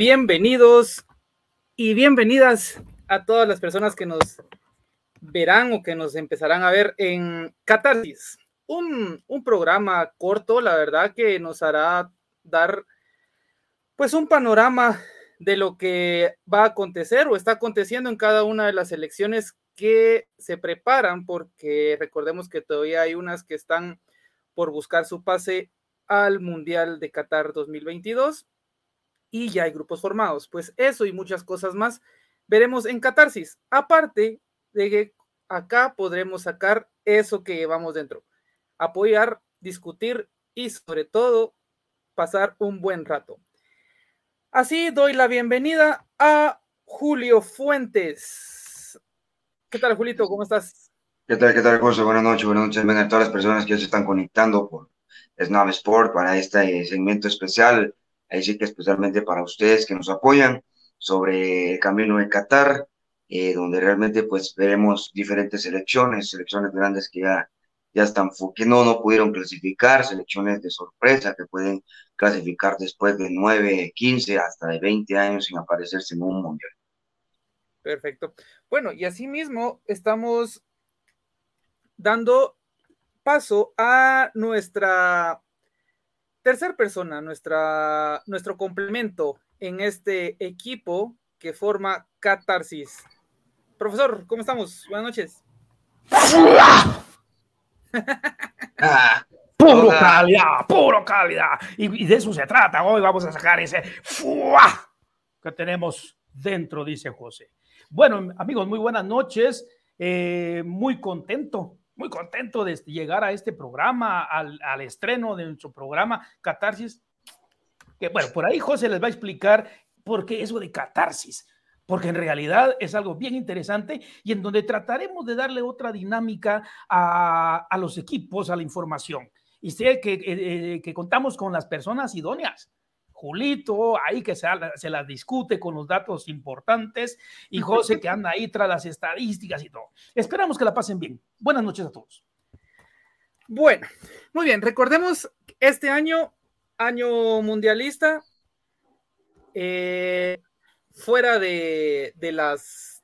bienvenidos y bienvenidas a todas las personas que nos verán o que nos empezarán a ver en Catarsis, un, programa corto, la verdad, que nos hará dar pues un panorama de lo que va a acontecer o está aconteciendo en cada una de las elecciones que se preparan, porque recordemos que todavía hay unas que están por buscar su pase al Mundial de Qatar 2022 y ya hay grupos formados. Pues eso y muchas cosas más veremos en Catarsis. Aparte de que acá podremos sacar eso que llevamos dentro, apoyar, discutir y sobre todo pasar un buen rato. Así doy la bienvenida a Julio Fuentes. ¿Qué tal, Julito? ¿Cómo estás? ¿Qué tal, qué tal, José? Buenas noches, buenas noches. Vengan todas las personas que se están conectando por Snap Sport para este segmento especial. Ahí sí que especialmente para ustedes que nos apoyan sobre el camino de Qatar, eh, donde realmente pues veremos diferentes selecciones, selecciones grandes que ya ya están, no, no pudieron clasificar, selecciones de sorpresa que pueden clasificar después de 9, 15, hasta de 20 años sin aparecerse en un mundial. Perfecto. Bueno, y asimismo estamos dando paso a nuestra tercera persona, nuestra, nuestro complemento en este equipo que forma Catarsis. Profesor, ¿cómo estamos? Buenas noches. puro calidad, puro calidad. Y, de eso se trata. Hoy vamos a sacar ese ¡fua! que tenemos dentro, dice José. Bueno, amigos, muy buenas noches. Eh, muy contento, muy contento de llegar a este programa, al, al estreno de nuestro programa Catarsis. Que bueno, por ahí José les va a explicar por qué eso de catarsis porque en realidad es algo bien interesante y en donde trataremos de darle otra dinámica a, los equipos, a la información. Y sé que, eh, eh, que, contamos con las personas idóneas. Julito, ahí que se, se las discute con los datos importantes, y José que anda ahí tras las estadísticas y todo. Esperamos que la pasen bien. Buenas noches a todos. Bueno, muy bien, recordemos este año, año mundialista, eh, fuera de, las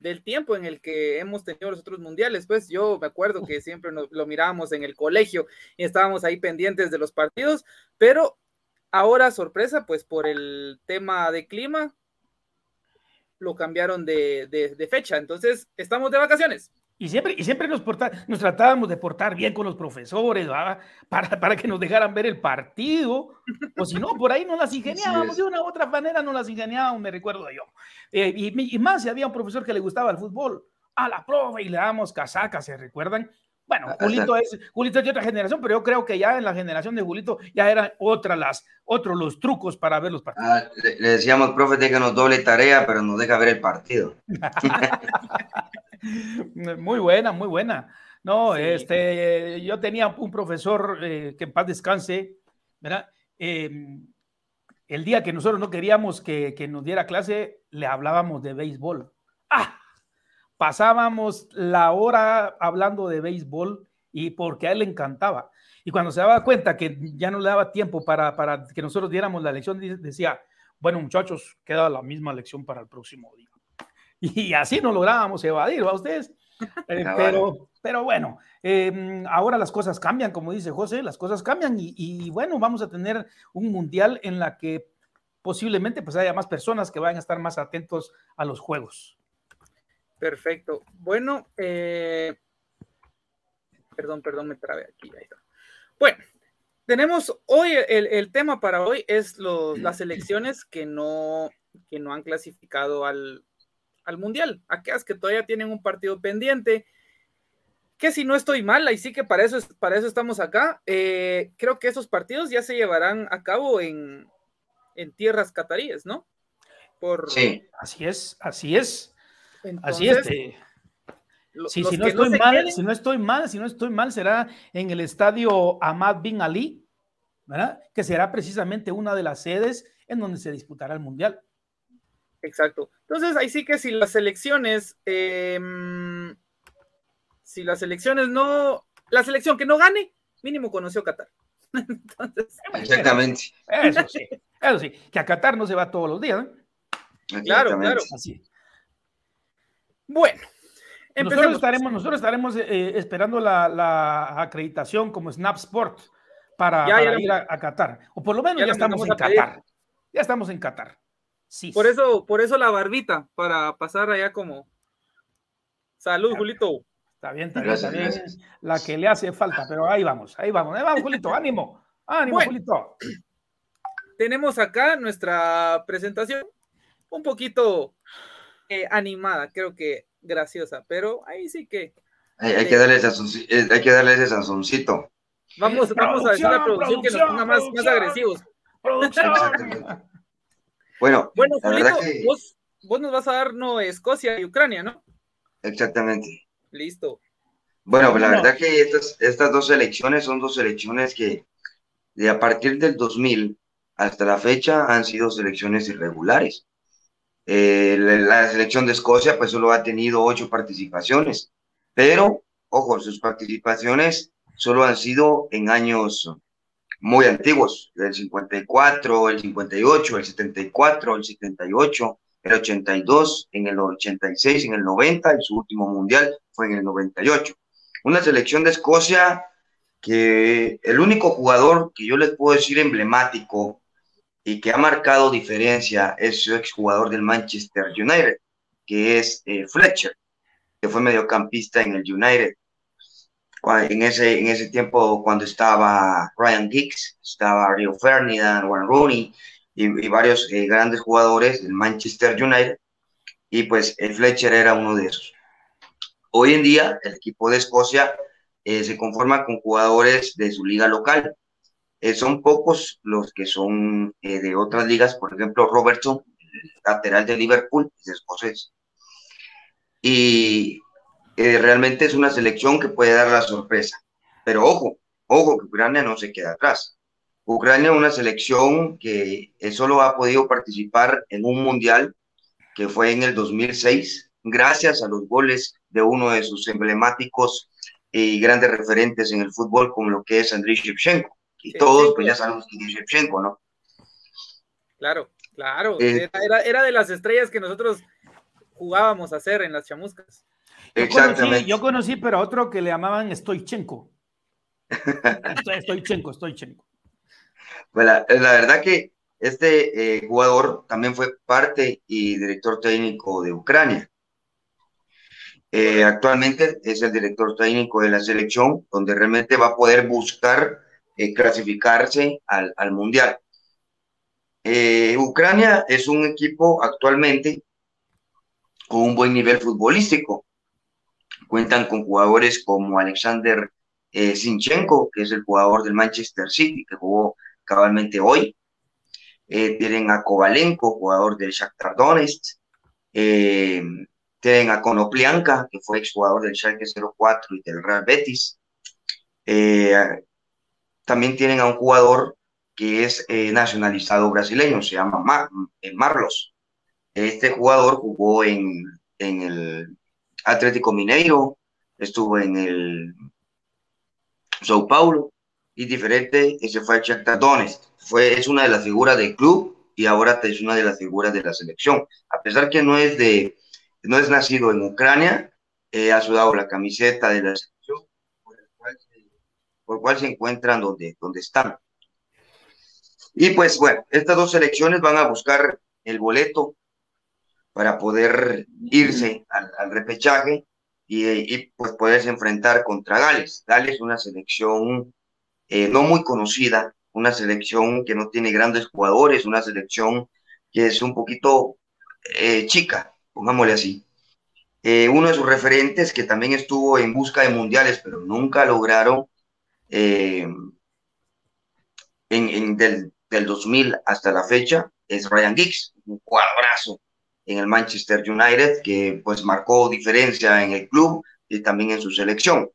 del tiempo en el que hemos tenido los otros mundiales, pues yo me acuerdo que siempre nos, lo mirábamos en el colegio y estábamos ahí pendientes de los partidos, pero ahora sorpresa, pues por el tema de clima, lo cambiaron de, de fecha, entonces estamos de vacaciones. Y siempre, y siempre nos, nos tratábamos de portar bien con los profesores, Para, para que nos dejaran ver el partido. O si no, por ahí no las ingeniábamos, de una u otra manera no las ingeniábamos, me recuerdo yo. Eh, y, más si había un profesor que le gustaba el fútbol, a la profe y le damos casacas, ¿se recuerdan? Bueno, ah, Julito es, Julito es de otra generación, pero yo creo que ya en la generación de Julito ya eran otras las, otros los trucos para ver los partidos. Ah, le, decíamos, profe, déjanos doble tarea, pero nos deja ver el partido. muy buena, muy buena. No, este, yo tenía un profesor eh, que en paz descanse, ¿verdad? Em, el día que nosotros no queríamos que, que, nos diera clase, le hablábamos de béisbol. ¡Ah! Pasábamos la hora hablando de béisbol y porque a él le encantaba. Y cuando se daba cuenta que ya no le daba tiempo para, para que nosotros diéramos la lección, decía, bueno muchachos, queda la misma lección para el próximo día. y así no lográbamos evadir, ¿va ustedes? Eh, pero, pero bueno, em, ahora las cosas cambian, como dice José, las cosas cambian y, bueno, vamos a tener un mundial en la que posiblemente pues haya más personas que vayan a estar más atentos a los juegos. Perfecto. Bueno, eh, perdón, perdón, me trabé aquí. Bueno, tenemos hoy, el, tema para hoy es las elecciones que no, que no han clasificado al, al Mundial. Aquellas que todavía tienen un partido pendiente, que si no estoy mal, ahí sí que para eso, para eso estamos acá. Eh, creo que esos partidos ya se llevarán a cabo en, tierras cataríes, ¿no? Por... Sí, así es, así es. Así es. Eh. si, no estoy mal, si no estoy mal, si no estoy mal, será en el estadio Ahmad Bin Ali, ¿verdad? Que será precisamente una de las sedes en donde se disputará el Mundial. Exacto. Entonces, ahí sí que si las elecciones, em, si las elecciones no, la selección que no gane, mínimo conoció Qatar. Exactamente. Eso sí, Eso sí, que a Qatar no se va todos los días. Claro, claro. Así. Bueno, nosotros estaremos, nosotros estaremos eh, esperando la, acreditación como Snap Sport para, ir a, Qatar. O por lo menos ya, estamos en Qatar. Ya estamos en Qatar. Sí. Por eso, por eso la barbita, para pasar allá como. Salud, Julito. Está bien, está bien, La que le hace falta, pero ahí vamos, ahí vamos, ahí vamos, Julito, ánimo, ánimo, Julito. Tenemos acá nuestra presentación, un poquito eh, animada, creo que graciosa, pero ahí sí que. Hay, que, darle ese, eh, hay que darle ese sanzoncito. Vamos, vamos a decir la producción que nos ponga más, más agresivos. bueno, bueno vos, vos nos vas a dar no Escocia y Ucrania, ¿no? Exactamente. Listo. Bueno, pues la verdad que estas, estas dos elecciones son dos elecciones que de a partir del 2000 hasta la fecha han sido selecciones irregulares. Eh, la, selección de Escocia pues solo ha tenido ocho participaciones, pero, ojo, sus participaciones solo han sido en años muy antiguos, el 54, el 58, el 74, el 78, el 82, en el 86, en el 90 y su último mundial fue en el 98. Una selección de Escocia que el único jugador que yo les puedo decir emblemático y que ha marcado diferencia es su exjugador del Manchester United, que es eh, Fletcher, que fue mediocampista en el United. En ese, en ese tiempo, cuando estaba Ryan Giggs, estaba Rio Ferdinand, Warren Rooney y, varios eh, grandes jugadores del Manchester United, y pues el Fletcher era uno de esos. Hoy en día, el equipo de Escocia eh, se conforma con jugadores de su liga local, eh, son pocos los que son eh, de otras ligas, por ejemplo, Robertson, lateral de Liverpool, es escocés. Y eh, realmente es una selección que puede dar la sorpresa. Pero ojo, ojo, que Ucrania no se queda atrás. Ucrania es una selección que solo ha podido participar en un mundial que fue en el 2006, gracias a los goles de uno de sus emblemáticos y grandes referentes en el fútbol, como lo que es Andriy Shevchenko y todos pues ya sabemos que es Shevchenko, ¿no? Claro, claro, eh, era, era, de las estrellas que nosotros jugábamos a hacer en las chamuscas. Exactamente. Yo conocí, pero otro que le llamaban Stoichenko. Stoichenko, Stoichenko. La, la verdad que este eh, jugador también fue parte y director técnico de Ucrania. Eh, actualmente es el director técnico de la selección, donde realmente va a poder buscar eh, clasificarse al, al Mundial. Eh, Ucrania es un equipo actualmente con un buen nivel futbolístico. Cuentan con jugadores como Alexander eh, Sinchenko, que es el jugador del Manchester City, que jugó cabalmente hoy. tienen a Kovalenko, jugador del Shakhtar Donetsk. tienen a Konoplianka, que fue exjugador del Schalke 04 y del Real Betis también tienen a un jugador que es eh, nacionalizado brasileño, se llama eh, Marlos. Este jugador jugó en, en el Atlético Mineiro, estuvo en el Sao Paulo y diferente, ese fue el Shakhtar Fue, es una de las figuras del club y ahora es una de las figuras de la selección. A pesar que no es, de, no es nacido en Ucrania, eh, ha sudado la camiseta de la por cual se encuentran donde, donde están. Y pues bueno, estas dos selecciones van a buscar el boleto para poder irse al, repechaje y, pues poderse enfrentar contra Gales. Gales es una selección eh, no muy conocida, una selección que no tiene grandes jugadores, una selección que es un poquito eh, chica, pongámosle así. Eh, uno de sus referentes que también estuvo en busca de mundiales, pero nunca lograron eh, en, del, del, 2000 hasta la fecha es Ryan Giggs, un cuadrazo en el Manchester United que pues marcó diferencia en el club y también en su selección.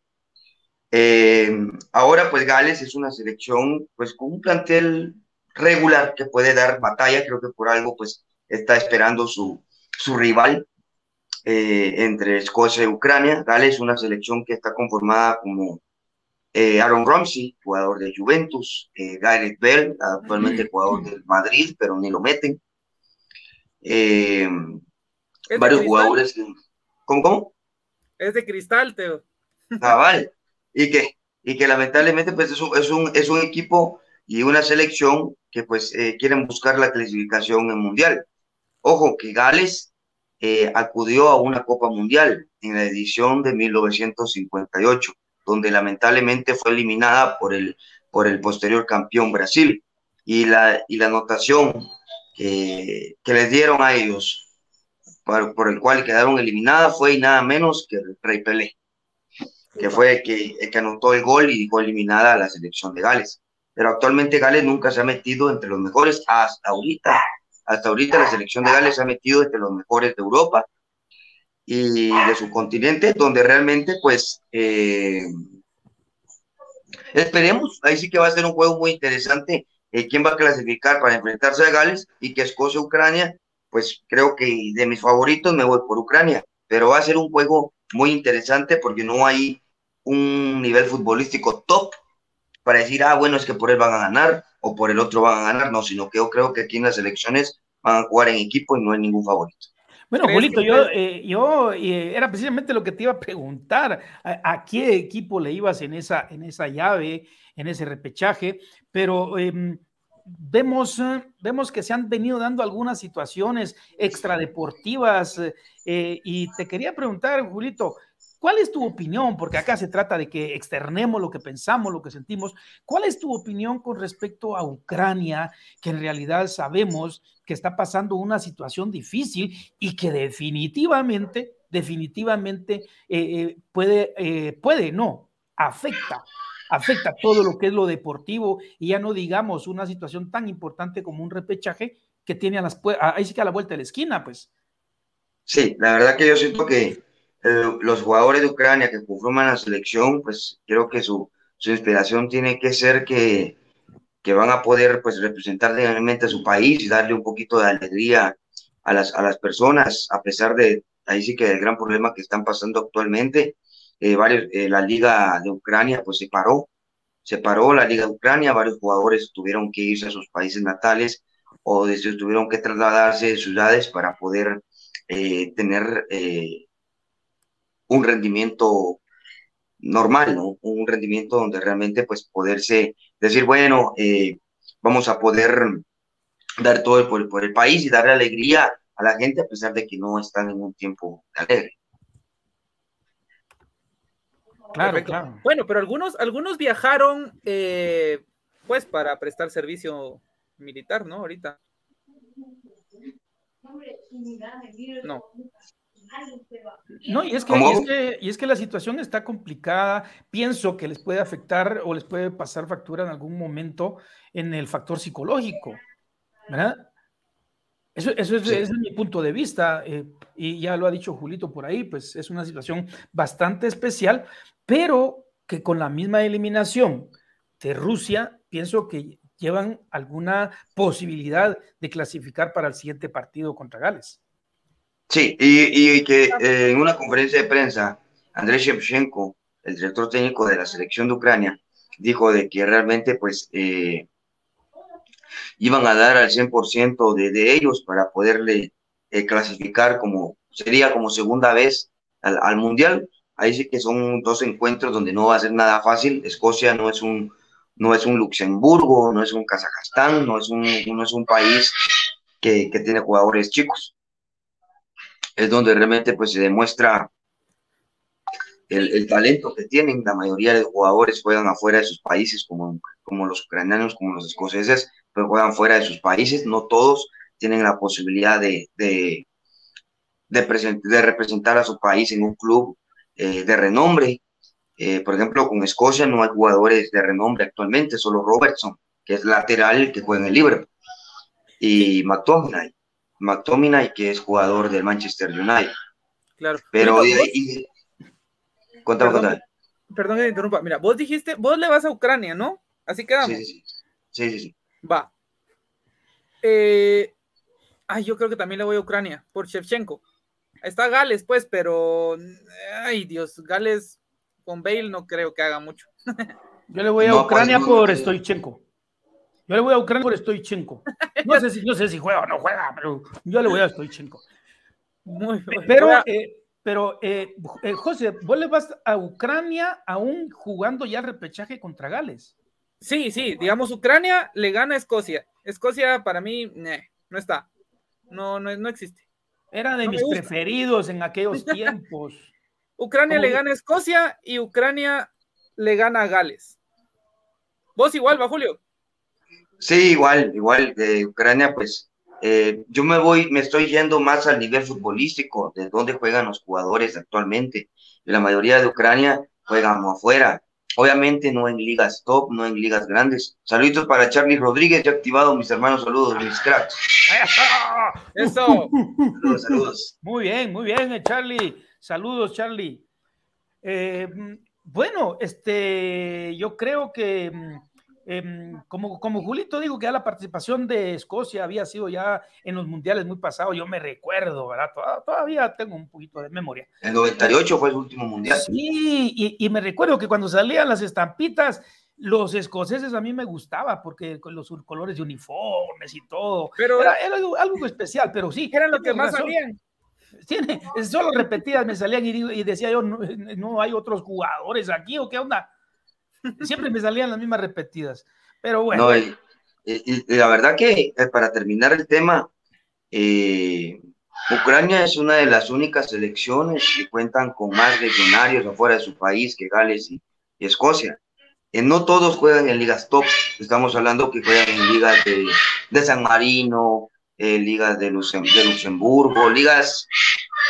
Eh, ahora pues Gales es una selección pues con un plantel regular que puede dar batalla, creo que por algo pues está esperando su, su rival eh, entre Escocia y Ucrania. Gales es una selección que está conformada como eh, Aaron Ramsey, jugador de Juventus, eh, Gareth Bell, actualmente jugador del Madrid, pero ni lo meten. Eh, varios jugadores. ¿Cómo, cómo? Es de cristal, Teo. Ah, vale. Y que, y que lamentablemente pues es un, es un, es un equipo y una selección que pues quieren buscar la clasificación en mundial. Ojo, que Gales eh, acudió a una Copa Mundial en la edición de 1958, donde lamentablemente fue eliminada por el, por el posterior campeón Brasil. Y la, y la anotación que, que les dieron a ellos, por, por, el cual quedaron eliminadas, fue nada menos que el Rey Pelé, que fue que, el que anotó el gol y fue eliminada a la selección de Gales. Pero actualmente Gales nunca se ha metido entre los mejores hasta ahorita. Hasta ahorita la selección de Gales se ha metido entre los mejores de Europa y de su continente, donde realmente, pues, eh, esperemos, ahí sí que va a ser un juego muy interesante, eh, quién va a clasificar para enfrentarse a Gales y que Escocia-Ucrania, pues creo que de mis favoritos me voy por Ucrania, pero va a ser un juego muy interesante porque no hay un nivel futbolístico top para decir, ah, bueno, es que por él van a ganar o por el otro van a ganar, no, sino que yo creo que aquí en las elecciones van a jugar en equipo y no hay ningún favorito. Bueno, Julito, yo, eh, yo eh, era precisamente lo que te iba a preguntar, ¿a, qué equipo le ibas en esa, en esa llave, en ese repechaje? Pero em, vemos, vemos que se han venido dando algunas situaciones extradeportivas eh, y te quería preguntar, Julito, ¿Cuál es tu opinión? Porque acá se trata de que externemos lo que pensamos, lo que sentimos. ¿Cuál es tu opinión con respecto a Ucrania, que en realidad sabemos que está pasando una situación difícil y que definitivamente, definitivamente eh, eh, puede, eh, puede, no, afecta, afecta todo lo que es lo deportivo y ya no digamos una situación tan importante como un repechaje que tiene a las, ahí sí que a la vuelta de la esquina, pues. Sí, la verdad que yo siento que los jugadores de Ucrania que conforman la selección, pues creo que su, su inspiración tiene que ser que, que van a poder pues representar realmente a su país y darle un poquito de alegría a las, a las personas, a pesar de, ahí sí que el gran problema que están pasando actualmente, eh, varios, eh, la liga de Ucrania pues se paró, se paró la liga de Ucrania, varios jugadores tuvieron que irse a sus países natales o tuvieron que trasladarse de ciudades para poder eh, tener un rendimiento normal, ¿no? Un rendimiento donde realmente pues poderse decir, bueno, eh, vamos a poder dar todo por, por, el país y darle alegría a la gente a pesar de que no están en un tiempo alegre. Claro, claro. Bueno, pero algunos, algunos viajaron eh, pues para prestar servicio militar, ¿no? Ahorita. No. No, y es, que, y es, que, la situación está complicada. Pienso que les puede afectar o les puede pasar factura en algún momento en el factor psicológico, ¿verdad? Eso, eso es, mi punto de vista, eh, y ya lo ha dicho Julito por ahí, pues es una situación bastante especial, pero que con la misma eliminación de Rusia, pienso que llevan alguna posibilidad de clasificar para el siguiente partido contra Gales. Sí, y, que eh, en una conferencia de prensa, Andrés Shevchenko, el director técnico de la selección de Ucrania, dijo de que realmente pues eh, iban a dar al 100% de, de ellos para poderle eh, clasificar como, sería como segunda vez al, al, Mundial. Ahí sí que son dos encuentros donde no va a ser nada fácil. Escocia no es un, no es un Luxemburgo, no es un Kazajstán, no es un, no es un país que, que tiene jugadores chicos es donde realmente pues se demuestra el, talento que tienen. La mayoría de jugadores juegan afuera de sus países, como, como los ucranianos, como los escoceses, pero juegan fuera de sus países. No todos tienen la posibilidad de, de, de, representar a su país en un club eh, de renombre. Eh, por ejemplo, con Escocia no hay jugadores de renombre actualmente, solo Robertson, que es lateral que juega en el Liverpool, y McTominay. McTominay, que es jugador del Manchester United. Claro. Pero, y, perdón, Perdón que te interrumpa. Mira, vos dijiste, vos le vas a Ucrania, ¿no? Así quedamos. Sí, sí, sí. sí, sí, Va. Eh, ay, yo creo que también le voy a Ucrania, por Shevchenko. Está Gales, pues, pero. Ay, Dios, Gales con Bale no creo que haga mucho. Yo le voy a No, pues, Ucrania no, por no. Stoichenko. Yo le voy a Ucrania por Stoichenko. No sé si, no sé si juega o no juega, pero yo le voy a Stoichenko. Muy. Pero, eh, pero eh, eh, José, vos le vas a Ucrania aún jugando ya el repechaje contra Gales. sí, sí, digamos, Ucrania le gana a Escocia. Escocia para mí, no está. No, no, no existe. Era de No mis preferidos en aquellos tiempos. Ucrania ¿Cómo le gana a Escocia y Ucrania le gana a Gales. Vos igual, va Julio. Sí, igual, igual de Ucrania, pues eh, yo me voy, me estoy yendo más al nivel futbolístico, de dónde juegan los jugadores actualmente. La mayoría de Ucrania juegan afuera. Obviamente no en ligas top, no en ligas grandes. Saluditos para Charlie Rodríguez, ya activado, mis hermanos, saludos, mis cracks. Eso. Saludos, saludos. Muy bien, muy bien, eh, Charlie. Saludos, Charlie. Eh, mm, bueno, este, yo creo que em, como, como Julito dijo que ya la participación de Escocia había sido ya en los mundiales muy pasados, yo me recuerdo, ¿verdad? Toda- Todavía tengo un poquito de memoria. El 98 fue su último mundial. Sí, y, y me recuerdo que cuando salían las estampitas, los escoceses a mí me gustaba porque con los colores de uniformes y todo. Pero Era, era algo, algo especial, pero sí. eran lo que más razón. salían. Tiene, solo repetidas me salían y, digo- y decía yo, no, no hay otros jugadores aquí o qué onda. Siempre me salían las mismas repetidas. Pero bueno, No, y, y- y la verdad que eh, para terminar el tema, eh, Ucrania es una de las únicas selecciones que cuentan con más legionarios afuera de su país que Gales y, Escocia. Eh, no todos juegan en ligas top, estamos hablando que juegan en ligas de, de San Marino, eh, ligas de, de Luxemburgo, ligas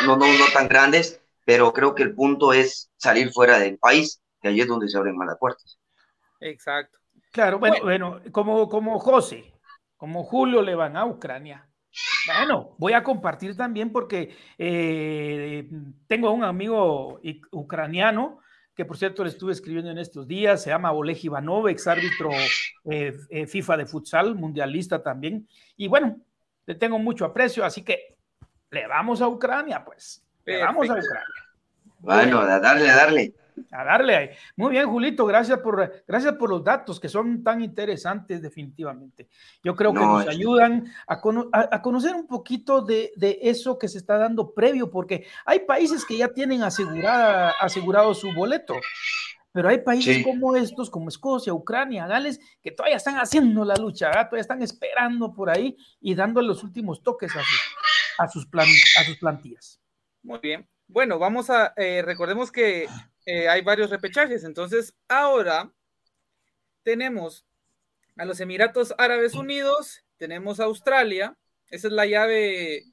no, no, no tan grandes, pero creo que el punto es salir fuera del país, que ahí es donde se abren más las puertas. Exacto. claro, bueno, bueno, como, como José, como Julio le van a Ucrania. Bueno, voy a compartir también porque eh, tengo un amigo ucraniano que por cierto le estuve escribiendo en estos días, se llama Oleg Ivanov, ex árbitro eh, eh, FIFA de futsal, mundialista también. Y bueno, le tengo mucho aprecio, así que le vamos a Ucrania, pues. Le vamos a. Ucrania. Bueno, a darle, a darle. A darle ahí. Muy bien, Julito, gracias por, gracias por los datos que son tan interesantes definitivamente. Yo creo que No, nos es- ayudan a, cono- a- a conocer un poquito de, de eso que se está dando previo, porque hay países que ya tienen asegurada, asegurado su boleto, pero hay países Sí. como estos, como Escocia, Ucrania, Gales, que todavía están haciendo la lucha, ¿verdad? todavía están esperando por ahí y dando los últimos toques a sus, a sus, plan- a sus plantillas. Muy bien. Bueno, vamos a, eh, recordemos que eh, hay varios repechajes, entonces ahora tenemos a los Emiratos Árabes Unidos, tenemos a Australia, esa es la llave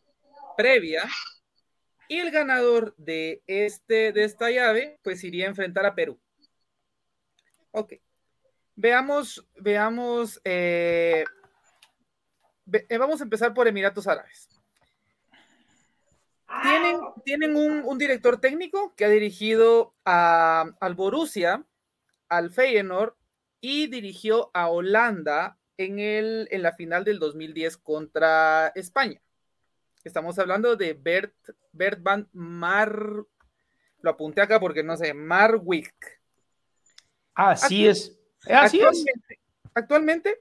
previa, y el ganador de, este, de esta llave, pues iría a enfrentar a Perú. Ok. Veamos, veamos, eh, eh, vamos a empezar por Emiratos Árabes. Tienen, tienen un, un director técnico que ha dirigido a, al Borussia, al Feyenoord y dirigió a Holanda en, el, en la final del 2010 contra España. Estamos hablando de Bert, Bert van Mar. Lo apunté acá porque no sé, Marwick. Así es. Así es. Actualmente, actualmente,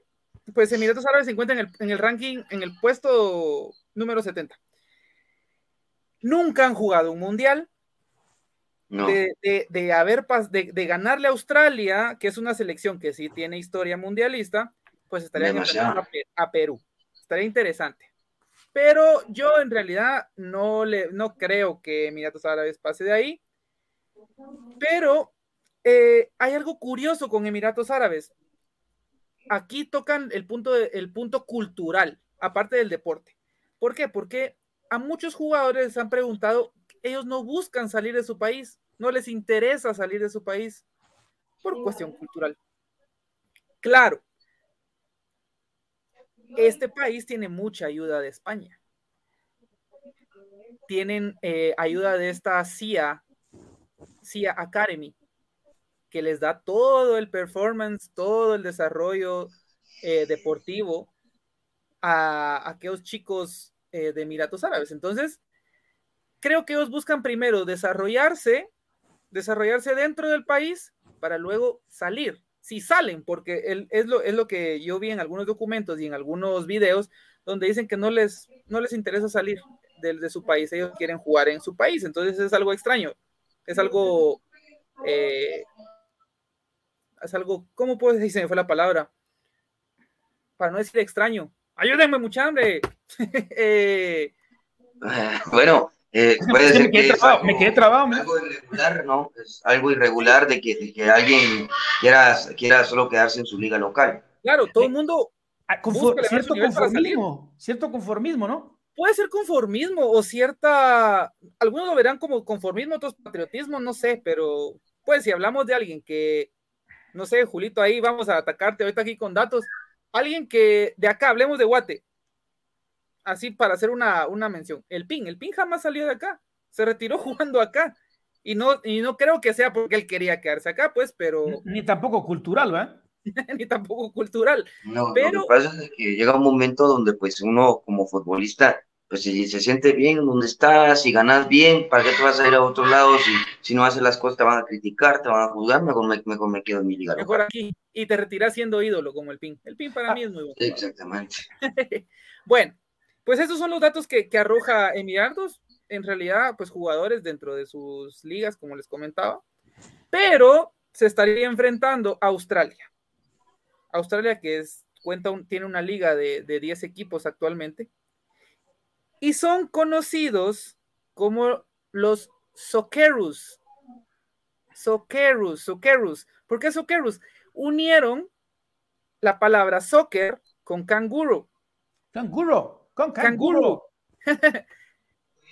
pues Emiratos Árabes se encuentra en el, en el ranking, en el puesto número 70. Nunca han jugado un mundial. No. De, de, de haber de, de, ganarle a Australia, que es una selección que sí tiene historia mundialista, pues enfrentando a, a, Perú. Estaría interesante. Pero yo en realidad no, le, no creo que Emiratos Árabes pase de ahí. Pero eh, hay algo curioso con Emiratos Árabes. Aquí tocan el punto, el punto cultural, aparte del deporte. ¿Por qué? Porque a muchos jugadores les han preguntado, ellos no buscan salir de su país, no les interesa salir de su país por cuestión cultural. Claro, este país tiene mucha ayuda de España. Tienen eh, ayuda de esta CIA, CIA Academy, que les da todo el performance, todo el desarrollo eh, deportivo a, a, aquellos chicos eh, de Emiratos Árabes. Entonces, creo que ellos buscan primero desarrollarse desarrollarse dentro del país para luego salir. Si salen, porque es, lo, es lo que yo vi en algunos documentos y en algunos videos donde dicen que no les, no les interesa salir de, de su país, ellos quieren jugar en su país, entonces es algo extraño, es algo, eh, es algo, ¿cómo puedo decir? Se me fue la palabra, para no decir extraño. Ayúdenme, mucha hambre. eh, bueno, eh, puede ser me, quedé que trabado, me quedé trabado. algo irregular, ¿no? Es algo irregular de que, de que alguien quiera, quiera solo quedarse en su liga local. Claro, todo el mundo. Ah, confor cierto conformismo, cierto conformismo, ¿no? Puede ser conformismo o cierta. Algunos lo verán como conformismo, otros patriotismo, no sé, pero pues si hablamos de alguien que, no sé, Julito, ahí vamos a atacarte ahorita aquí con datos. Alguien que de acá, hablemos de Guate, así para hacer una, una mención. El PIN, el PIN jamás salió de acá, se retiró jugando acá. Y no, y no creo que sea porque él quería quedarse acá, pues, pero. Ni tampoco cultural, ¿verdad? Ni tampoco cultural. No, pero... lo que pasa es que llega un momento donde, pues, uno como futbolista, pues, si se siente bien donde estás, si ganas bien, ¿para qué te vas a ir a otro lado? Si, si no haces las cosas, te van a criticar, te van a juzgar, mejor me, mejor me quedo en mi liga. Mejor aquí. Y te retiras siendo ídolo como el PIN. El PIN para ah, mí es muy bueno. Exactamente. bueno, pues esos son los datos que, que arroja Emiratos. En realidad, pues jugadores dentro de sus ligas, como les comentaba. Pero se estaría enfrentando a Australia. Australia, que es, cuenta tiene una liga de, de 10 equipos actualmente. Y son conocidos como los Socceroos. Socceroos, Socceroos. ¿Por qué Socceroos? Unieron la palabra soccer con canguro. Canguro. Con canguro.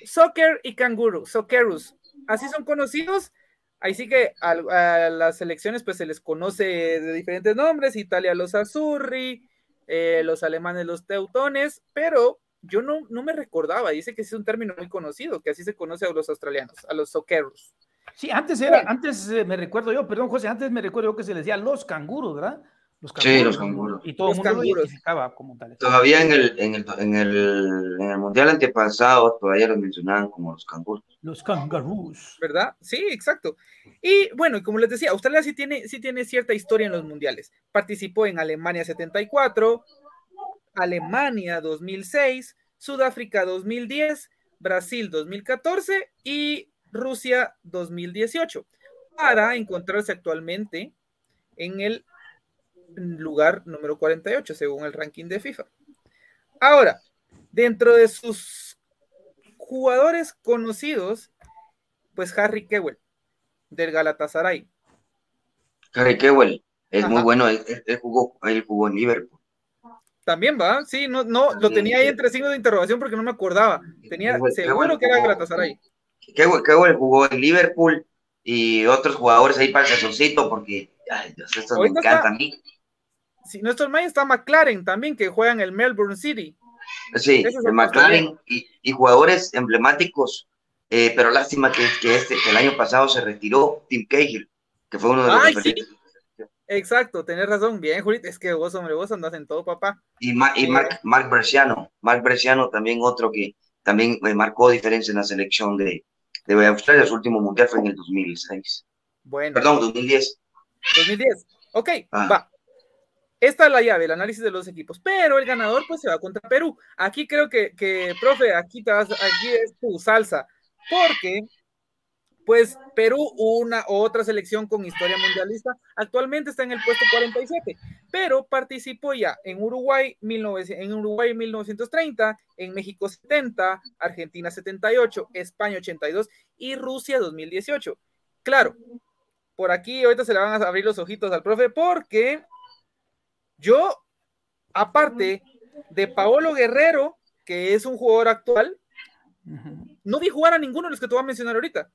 Soccer y canguro, socceros. Así son conocidos. Ahí sí que a, a, las selecciones pues se les conoce de diferentes nombres, Italia los Azzurri, eh, los alemanes los Teutones, pero yo no, no me recordaba, dice que es un término muy conocido, que así se conoce a los australianos, a los socceros. Sí, antes era, antes eh, me recuerdo yo, perdón José, antes me recuerdo yo que se les decía los canguros, ¿verdad? Los canguros, sí, los canguros. Y todo el mundo canguros. lo identificaba como tal. Todavía en el, en, el, en, el, en el mundial antepasado, todavía los mencionaban como los canguros. Los kangaroos. ¿Verdad? Sí, exacto. Y bueno, como les decía, Australia sí tiene, sí tiene cierta historia en los mundiales. Participó en Alemania 74, Alemania 2006, Sudáfrica 2010, Brasil 2014 y Rusia 2018, para encontrarse actualmente en el lugar número 48 según el ranking de FIFA. Ahora, dentro de sus jugadores conocidos, pues Harry Kewell del Galatasaray. Harry Kewell es Ajá. muy bueno, él, él, jugó, él jugó en Liverpool. También va, sí, no, no, lo tenía ahí entre signos de interrogación porque no me acordaba. Tenía seguro que era Galatasaray. Kewell, Kewell jugó en Liverpool y otros jugadores ahí para el calzoncito porque, ay Dios, estos me encantan está, a mí si nuestro May está McLaren también, que juega en el Melbourne City. Sí, el McLaren y, y, jugadores emblemáticos, eh, pero lástima que, que, este, que el año pasado se retiró Tim Cahill, que fue uno de los Ay, sí. Exacto, tenés razón, bien, Julit, es que vos, hombre, vos andás en todo, papá. Y, Ma y Mark, Mark Bresciano, Mark Bresciano también otro que también me marcó diferencia en la selección de, de Australia, su último mundial fue en el 2006. Bueno. Perdón, 2010. 2010, ok, ah. va. Esta es la llave, el análisis de los equipos, pero el ganador pues se va contra Perú. Aquí creo que, que profe, aquí, te vas, aquí es tu salsa, porque pues Perú, una otra selección con historia mundialista, actualmente está en el puesto 47, pero participó ya en Uruguay, 19, en Uruguay 1930, en México 70, Argentina 78, España 82 y Rusia 2018. Claro, por aquí ahorita se le van a abrir los ojitos al profe porque yo, aparte de Paolo Guerrero, que es un jugador actual, no vi jugar a ninguno de los que te voy a mencionar ahorita.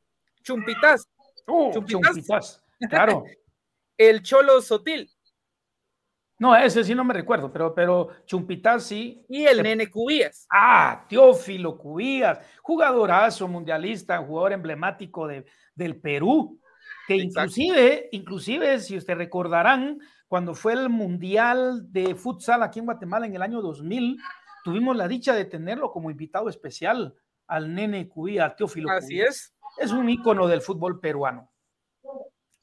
Chumpitas. Uh, Chumpitas. Chumpitas. Claro. el Cholo Sotil. No, ese sí no me recuerdo, pero, pero Chumpitas sí. Y el Nene Cubías. Ah, Teófilo Cubías, jugadorazo mundialista, jugador emblemático de, del Perú, que inclusive, inclusive, si ustedes recordarán, cuando fue el Mundial de Futsal aquí en Guatemala en el año 2000, tuvimos la dicha de tenerlo como invitado especial al nene Cuí, al Teófilo Así es. Es un ícono del fútbol peruano.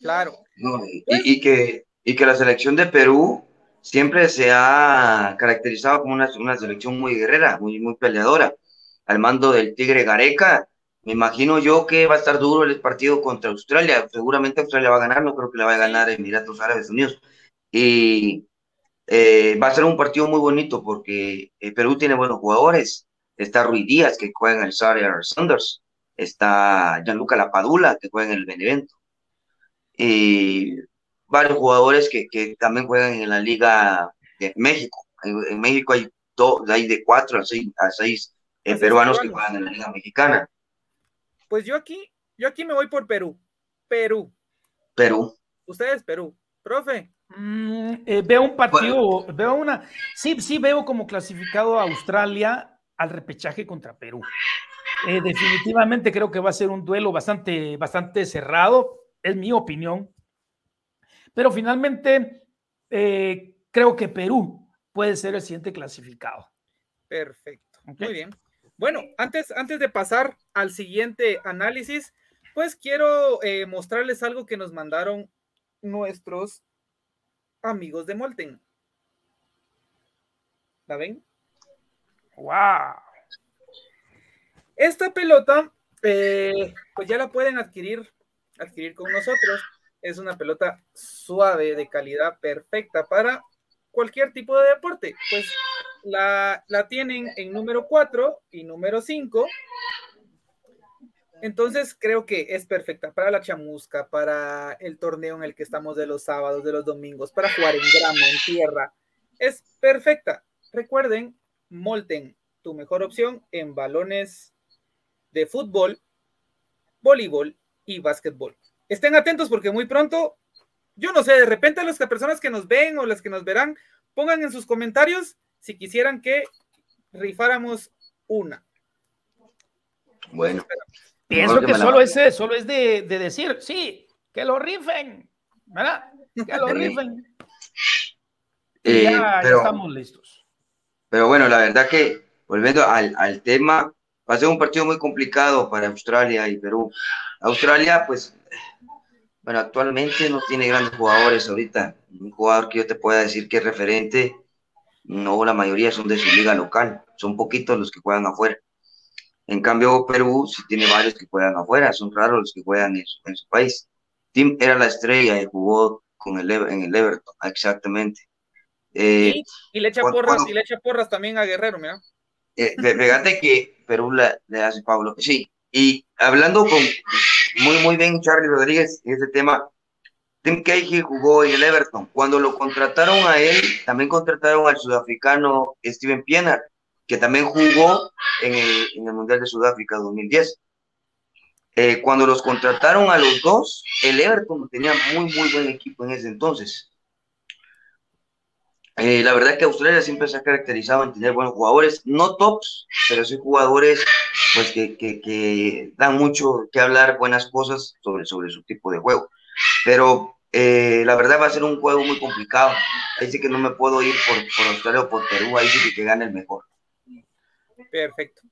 Claro. y, que, y que la selección de Perú siempre se ha caracterizado como una, una selección muy guerrera, muy, muy peleadora. Al mando del Tigre Gareca, me imagino yo que va a estar duro el partido contra Australia. Seguramente Australia va a ganar, no creo que le vaya a ganar Emiratos Árabes Unidos. Y eh, va a ser un partido muy bonito porque eh, Perú tiene buenos jugadores. Está Rui Díaz, que juega en el Sarrier Sanders. Está Gianluca Lapadula, que juega en el Benevento. Y varios jugadores que, que también juegan en la Liga de México. En, México hay, hay de cuatro a seis, a seis eh, peruanos que juegan en la Liga Mexicana. Pues yo aquí, yo aquí me voy por Perú. Perú. Perú. Ustedes, Perú. Profe. Mm, eh, veo un partido, veo una. Sí, sí, veo como clasificado a Australia al repechaje contra Perú. Eh, definitivamente creo que va a ser un duelo bastante, bastante cerrado, es mi opinión. Pero finalmente eh, creo que Perú puede ser el siguiente clasificado. Perfecto. Muy bien. Bueno, antes, antes de pasar al siguiente análisis, pues quiero eh, mostrarles algo que nos mandaron nuestros amigos de Molten. ¿La ven? ¡Wow! Esta pelota, eh, pues ya la pueden adquirir, adquirir con nosotros. Es una pelota suave, de calidad perfecta para cualquier tipo de deporte. Pues la, tienen en número 4 y número 5. Entonces creo que es perfecta para la chamusca, para el torneo en el que estamos de los sábados, de los domingos, para jugar en grama, en tierra. Es perfecta. Recuerden, Molten, tu mejor opción en balones de fútbol, voleibol y básquetbol. Estén atentos porque muy pronto, yo no sé, de repente las personas que nos ven o las que nos verán, pongan en sus comentarios si quisieran que rifáramos una. Bueno. Pienso que solo es, solo es de, decir, sí, que lo rifen, ¿verdad? Que lo rifen. Eh, ya, estamos listos. Pero bueno, la verdad que, volviendo al, al tema, va a ser un partido muy complicado para Australia y Perú. Australia, pues, bueno, actualmente no tiene grandes jugadores ahorita. Un jugador que yo te pueda decir que es referente no, la mayoría son de su liga local, son poquitos los que juegan afuera. En cambio, Perú sí tiene varios que juegan afuera, son raros los que juegan en su, país. Tim era la estrella y jugó con el, en el Everton, exactamente. Eh, y, le echa porras, y le echa porras también a Guerrero, mira. Eh, fíjate que Perú le, hace Pablo. Sí, y hablando con muy, muy bien Charlie Rodríguez en este tema, Tim Cahill jugó en el Everton. Cuando lo contrataron a él, también contrataron al sudafricano Steven Pienaar, que también jugó en el, Mundial de Sudáfrica 2010. Eh, cuando los contrataron a los dos, el Everton tenía muy, muy buen equipo en ese entonces. Eh, la verdad que Australia siempre se ha caracterizado en tener buenos jugadores, no tops, pero sí jugadores pues, que, que, dan mucho que hablar, buenas cosas sobre, sobre su tipo de juego. Pero eh, la verdad va a ser un juego muy complicado. Ahí sí que no me puedo ir por, por Australia o por Perú, ahí sí que gane el mejor. Perfecto.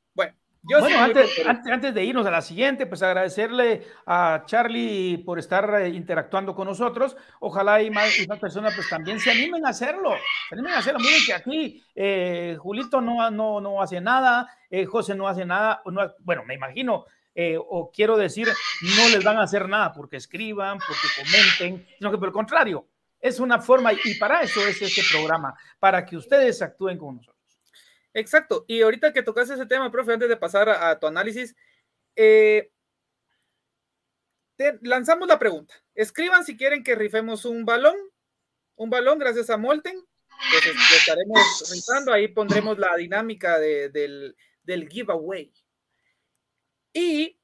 Yo bueno antes, antes, de irnos a la siguiente, pues agradecerle a Charlie por estar eh, interactuando con nosotros. Ojalá y más, personas pues también se animen a hacerlo. Se animen a hacerlo. Miren que aquí eh, Julito no, no, no hace nada, José no hace nada. No, bueno, me imagino eh, o quiero decir, no les van a hacer nada porque escriban, porque comenten, sino que por el contrario, es una forma y para eso es este programa, para que ustedes actúen con nosotros. Exacto. Y ahorita que tocas ese tema, profe, antes de pasar a, tu análisis, eh, lanzamos la pregunta. Escriban si quieren que rifemos un balón, un balón gracias a Molten. Entonces, estaremos rifando. Ahí pondremos la dinámica del, del giveaway. Y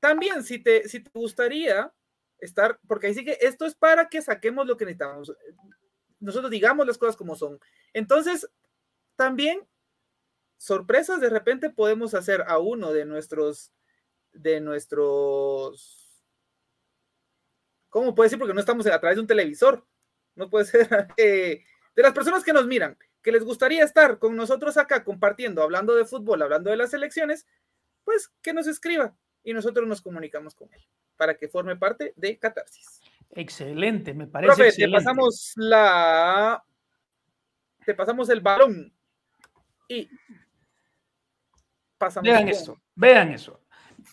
también, si te, si te gustaría estar, porque ahí sí que esto es para que saquemos lo que necesitamos. Nosotros digamos las cosas como son. Entonces, también, sorpresas, de repente podemos hacer a uno de nuestros, de nuestros, ¿cómo puede ser? Porque no estamos a través de un televisor. No puede ser eh, de las personas que nos miran, que les gustaría estar con nosotros acá compartiendo, hablando de fútbol, hablando de las elecciones, pues que nos escriba y nosotros nos comunicamos con él para que forme parte de Catarsis. Excelente, me parece. Profe, excelente. te pasamos la. Te pasamos el balón. Y pasamos. Vean eso, vean eso.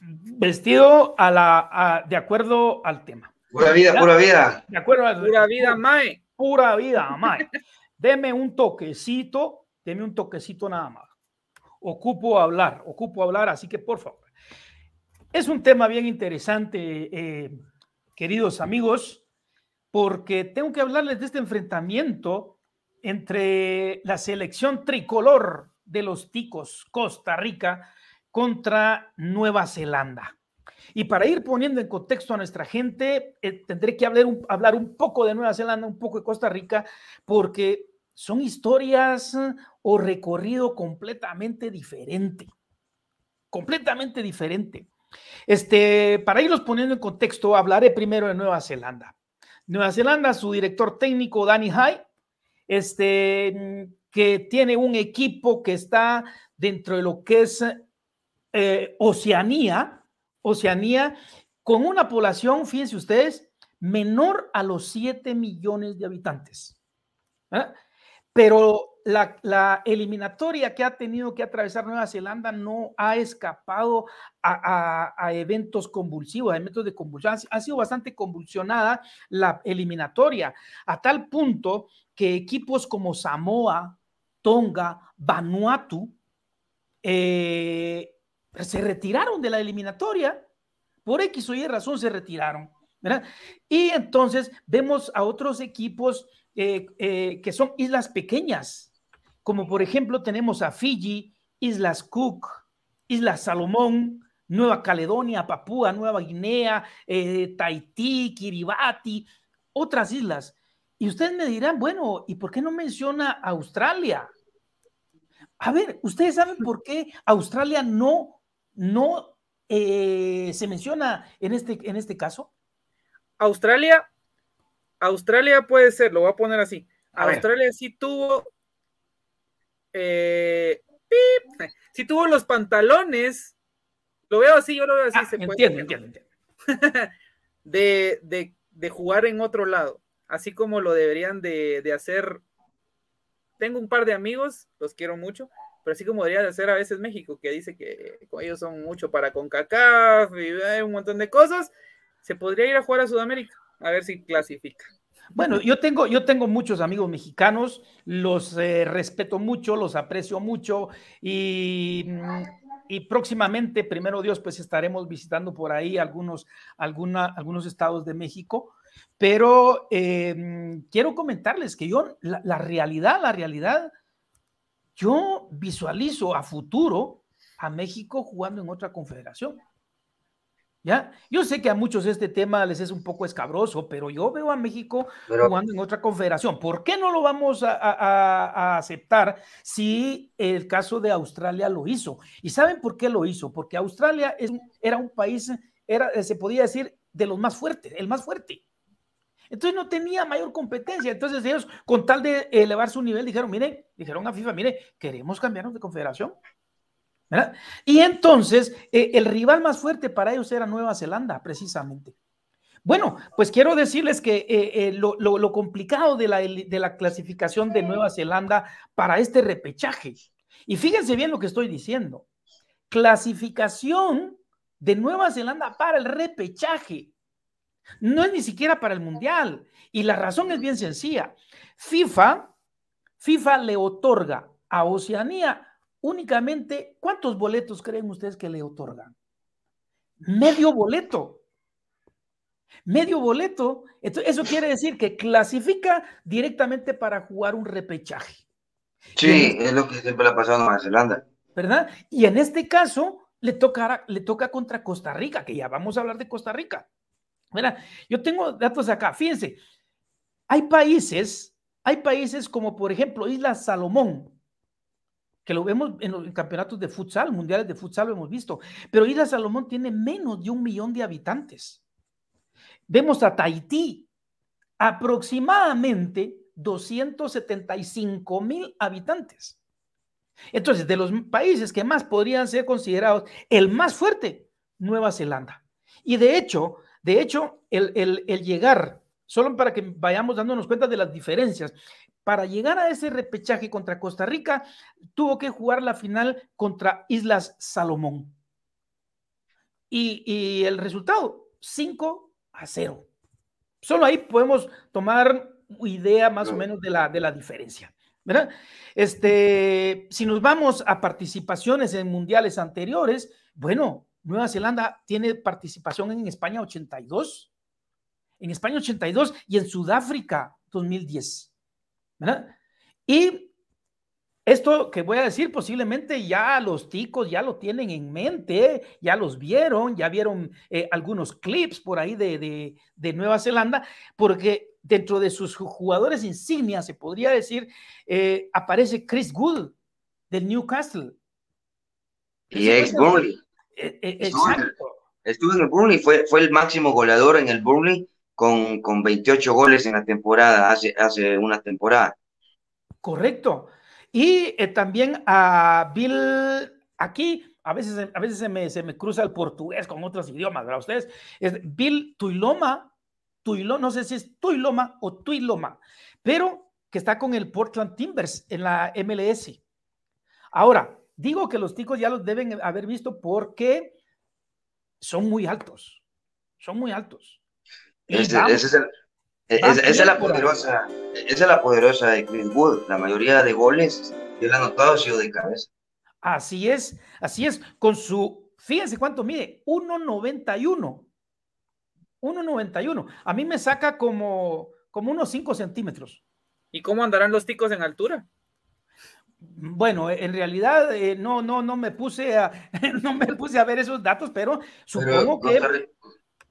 Vestido a la, de acuerdo al tema. Pura vida, pura vida. De acuerdo a, Pura vida, Mae. Pura vida, Mae. Deme un toquecito, deme un toquecito nada más. Ocupo hablar, ocupo hablar, así que por favor. Es un tema bien interesante, eh, queridos amigos, porque tengo que hablarles de este enfrentamiento entre la selección tricolor de los ticos Costa Rica contra Nueva Zelanda. Y para ir poniendo en contexto a nuestra gente, eh, tendré que hablar un, hablar un poco de Nueva Zelanda, un poco de Costa Rica, porque son historias o recorrido completamente diferente. Completamente diferente. Este, para irlos poniendo en contexto, hablaré primero de Nueva Zelanda. Nueva Zelanda, su director técnico, Danny High, este, que tiene un equipo que está dentro de lo que es eh, Oceanía, Oceanía, con una población, fíjense ustedes, menor a los 7 millones de habitantes. ¿ah? Pero la, eliminatoria que ha tenido que atravesar Nueva Zelanda no ha escapado a, eventos convulsivos, a eventos de convulsión. Ha, sido bastante convulsionada la eliminatoria, a tal punto que equipos como Samoa, Tonga, Vanuatu, eh, se retiraron de la eliminatoria. Por X o Y razón se retiraron. Y entonces vemos a otros equipos eh, eh, que son islas pequeñas, como por ejemplo tenemos a Fiji, Islas Cook, Islas Salomón, Nueva Caledonia, Papúa, Nueva Guinea, Tahití, Kiribati, otras islas. Y ustedes me dirán, bueno, ¿y por qué no menciona Australia? A ver, ¿ustedes saben por qué Australia no, no eh, se menciona en este, en este caso? Australia, Australia puede ser, lo voy a poner así. Australia sí tuvo eh, si tuvo los pantalones, lo veo así, yo lo veo así. Ah, entiendo, entiendo, De, de, jugar en otro lado, así como lo deberían de, hacer. Tengo un par de amigos, los quiero mucho, pero así como debería de hacer a veces México, que dice que ellos son mucho para CONCACAF y un montón de cosas, se podría ir a jugar a Sudamérica, a ver si clasifica. Bueno, yo tengo, yo tengo muchos amigos mexicanos, los eh, respeto mucho, los aprecio mucho y, y, próximamente, primero Dios, pues estaremos visitando por ahí algunos, alguna, algunos estados de México. Pero em, quiero comentarles que yo, la, la realidad, la realidad, yo visualizo a futuro a México jugando en otra confederación. ¿Ya? Yo sé que a muchos este tema les es un poco escabroso, pero yo veo a México jugando en otra confederación. ¿Por qué no lo vamos a, aceptar si el caso de Australia lo hizo? ¿Y saben por qué lo hizo? Porque Australia es, era un país, era, se podía decir, de los más fuertes, el más fuerte. Entonces no tenía mayor competencia. Entonces ellos, con tal de elevar su nivel, dijeron, miren, dijeron a FIFA, mire, queremos cambiarnos de confederación. Y entonces, eh, el rival más fuerte para ellos era Nueva Zelanda, precisamente. Bueno, pues quiero decirles que eh, eh, lo, complicado de la, de la clasificación de Nueva Zelanda para este repechaje, y fíjense bien lo que estoy diciendo, clasificación de Nueva Zelanda para el repechaje, no es ni siquiera para el Mundial, y la razón es bien sencilla. FIFA, FIFA le otorga a Oceanía únicamente, ¿cuántos boletos creen ustedes que le otorgan? Medio boleto. Medio boleto. eso quiere decir que clasifica directamente para jugar un repechaje. Sí, es lo que siempre le ha pasado a Nueva Zelanda. ¿Verdad? Y en este caso le, tocará, le toca contra Costa Rica, que ya vamos a hablar de Costa Rica. Mira, yo tengo datos acá. Fíjense, hay países, hay países como por ejemplo Isla Salomón, que lo vemos en los campeonatos de futsal, mundiales de futsal lo hemos visto, pero Isla Salomón tiene menos de un millón de habitantes. Vemos a Tahití, aproximadamente 275 mil habitantes. Entonces, de los países que más podrían ser considerados el más fuerte, Nueva Zelanda. Y de hecho, de hecho, el, el llegar solo para que vayamos dándonos cuenta de las diferencias. Para llegar a ese repechaje contra Costa Rica, tuvo que jugar la final contra Islas Salomón. Y, el resultado, 5 a 0. Solo ahí podemos tomar idea más o menos de la, de la diferencia. ¿verdad? Este, si nos vamos a participaciones en mundiales anteriores, bueno, Nueva Zelanda tiene participación en España 82, en España 82 y en Sudáfrica 2010. ¿verdad? Y esto que voy a decir, posiblemente ya los ticos ya lo tienen en mente, ya los vieron, ya vieron eh, algunos clips por ahí de, Nueva Zelanda, porque dentro de sus jugadores insignias, se podría decir, eh, aparece Chris Gould del Newcastle. Y ex Burnley. Eh, exacto. Estuvo en el Burnley, fue, fue el máximo goleador en el Burnley con, con 28 goles en la temporada, hace, hace una temporada. Correcto. Y eh, también a Bill, aquí a veces, a veces se, me, se me cruza el portugués con otros idiomas, ¿verdad? Ustedes, es Bill Tuiloma, Tuiloma, no sé si es Tuiloma o Tuiloma, pero que está con el Portland Timbers en la MLS. Ahora, digo que los ticos ya los deben haber visto porque son muy altos, son muy altos. esa es la poderosa, esa es la poderosa de Chris Wood. La mayoría de goles que él ha anotado ha sido de cabeza. Así es, así es. Con su, fíjense cuánto mide, 1.91. 1.91. A mí me saca como, como unos 5 centímetros. ¿Y cómo andarán los ticos en altura? Bueno, en realidad eh, no, no, no me puse a, no me puse a ver esos datos, pero supongo que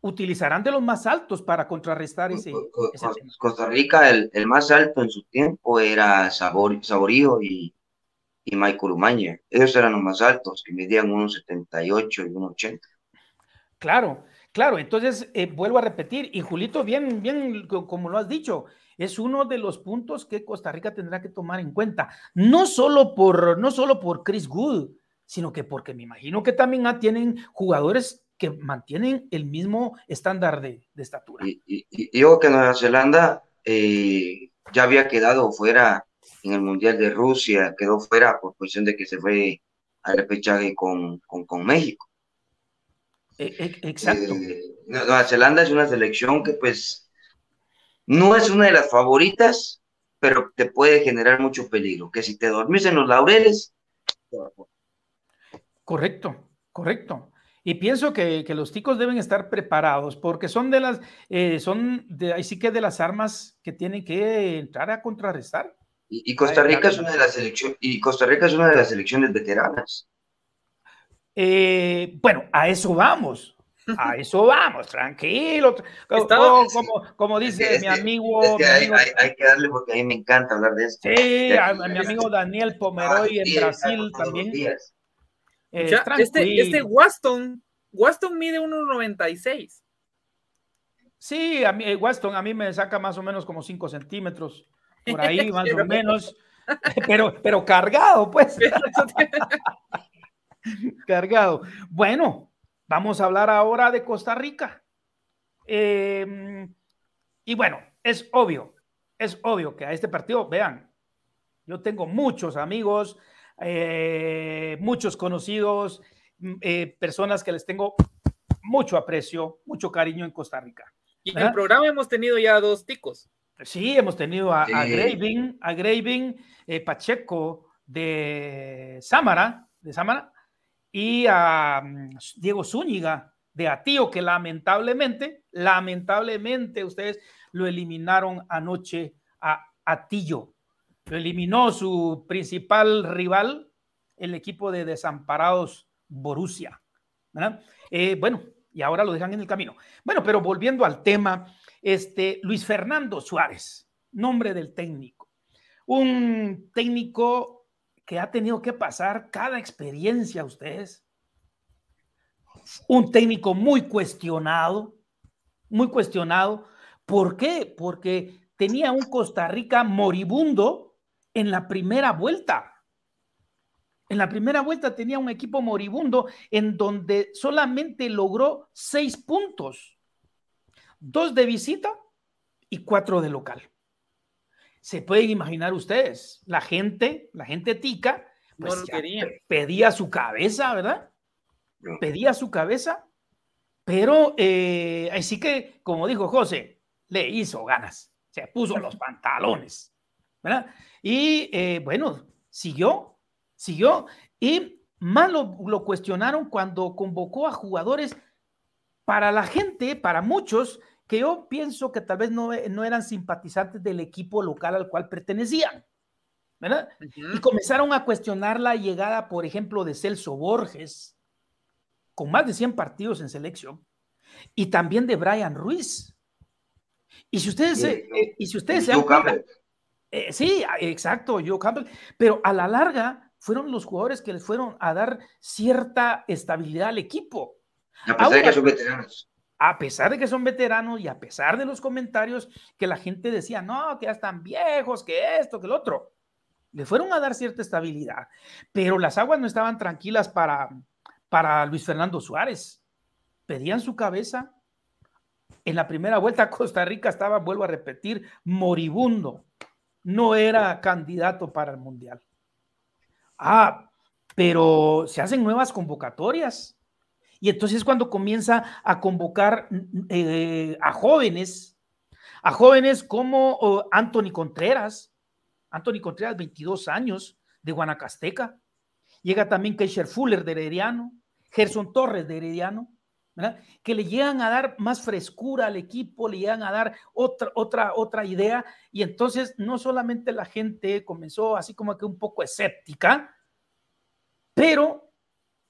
utilizarán de los más altos para contrarrestar ese. Costa Rica, el, más alto en su tiempo era Sabor, Saborío y, y Michael Umaña. Ellos eran los más altos, que medían unos 78 y unos 80. Claro, claro. Entonces, eh, vuelvo a repetir, y Julito, bien, bien, como lo has dicho, es uno de los puntos que Costa Rica tendrá que tomar en cuenta. No solo por, no solo por Chris Good, sino que porque me imagino que también tienen jugadores que mantienen el mismo estándar de, estatura. Y, digo que Nueva Zelanda eh, ya había quedado fuera en el Mundial de Rusia, quedó fuera por cuestión de que se fue al repechaje con, con, México. E, e, exacto. Eh, Nueva Zelanda es una selección que pues no es una de las favoritas, pero te puede generar mucho peligro, que si te dormís en los laureles... Correcto, correcto. Y pienso que, los ticos deben estar preparados porque son de las, eh, son de, ahí sí que de las armas que tienen que entrar a contrarrestar. Y, Costa Rica es una de las selecciones, y Costa Rica es una de las selecciones veteranas. Eh, bueno, a eso vamos. A eso vamos, tranquilo. Como, como, dice mi amigo. hay, que darle porque a mí me encanta hablar de esto. Sí, a, mi amigo Daniel Pomeroy en Brasil también. Eh, este, este Waston, Waston mide 1,96. Sí, a mí, eh, Waston a mí me saca más o menos como 5 centímetros, por ahí más o menos, pero, pero cargado, pues. cargado. Bueno, vamos a hablar ahora de Costa Rica. Em, y bueno, es obvio, es obvio que a este partido, vean, yo tengo muchos amigos eh, muchos conocidos, mm, eh, personas que les tengo mucho aprecio, mucho cariño en Costa Rica. Y en el programa hemos tenido ya dos ticos. Sí, hemos tenido a, Graving, a Graving eh, Pacheco de Samara, de Samara, y a mm, Diego Zúñiga de Atío, que lamentablemente, lamentablemente ustedes lo eliminaron anoche a Atillo. Lo eliminó su principal rival, el equipo de desamparados Borussia. Eh, bueno, y ahora lo dejan en el camino. Bueno, pero volviendo al tema, este, Luis Fernando Suárez, nombre del técnico. Un técnico que ha tenido que pasar cada experiencia ustedes. Un técnico muy cuestionado, muy cuestionado. ¿Por qué? Porque tenía un Costa Rica moribundo en la primera vuelta. En la primera vuelta tenía un equipo moribundo en donde solamente logró seis puntos, dos de visita y cuatro de local. Se pueden imaginar ustedes, la gente, la gente tica, pues pedía su cabeza, ¿verdad? Pedía su cabeza, pero eh, así que, como dijo José, le hizo ganas, se puso los pantalones, ¿verdad? Y eh, bueno, siguió, siguió, y más lo, cuestionaron cuando convocó a jugadores para la gente, para muchos, que yo pienso que tal vez no, no eran simpatizantes del equipo local al cual pertenecían. ¿verdad? Y comenzaron a cuestionar la llegada, por ejemplo, de Celso Borges, con más de 100 partidos en selección, y también de Brian Ruiz. Y si ustedes, eh, y si ustedes se eh, sí, exacto, Joe Campbell, pero a la larga fueron los jugadores que les fueron a dar cierta estabilidad al equipo. A pesar de que son veteranos. A pesar de que son veteranos y a pesar de los comentarios que la gente decía, no, que ya están viejos, que esto, que el otro. Le fueron a dar cierta estabilidad, pero las aguas no estaban tranquilas para, para Luis Fernando Suárez. Pedían su cabeza. En la primera vuelta Costa Rica estaba, vuelvo a repetir, moribundo. No era candidato para el Mundial. Ah, pero se hacen nuevas convocatorias. Y entonces cuando comienza a convocar eh, a jóvenes, a jóvenes como Anthony Contreras, Anthony Contreras, 22 años, de Guanacasteca. Llega también Keisher Fuller de Herediano, Gerson Torres de Herediano, que le llegan a dar más frescura al equipo, le llegan a dar otra, otra, otra idea. Y entonces no solamente la gente comenzó así como que un poco escéptica, pero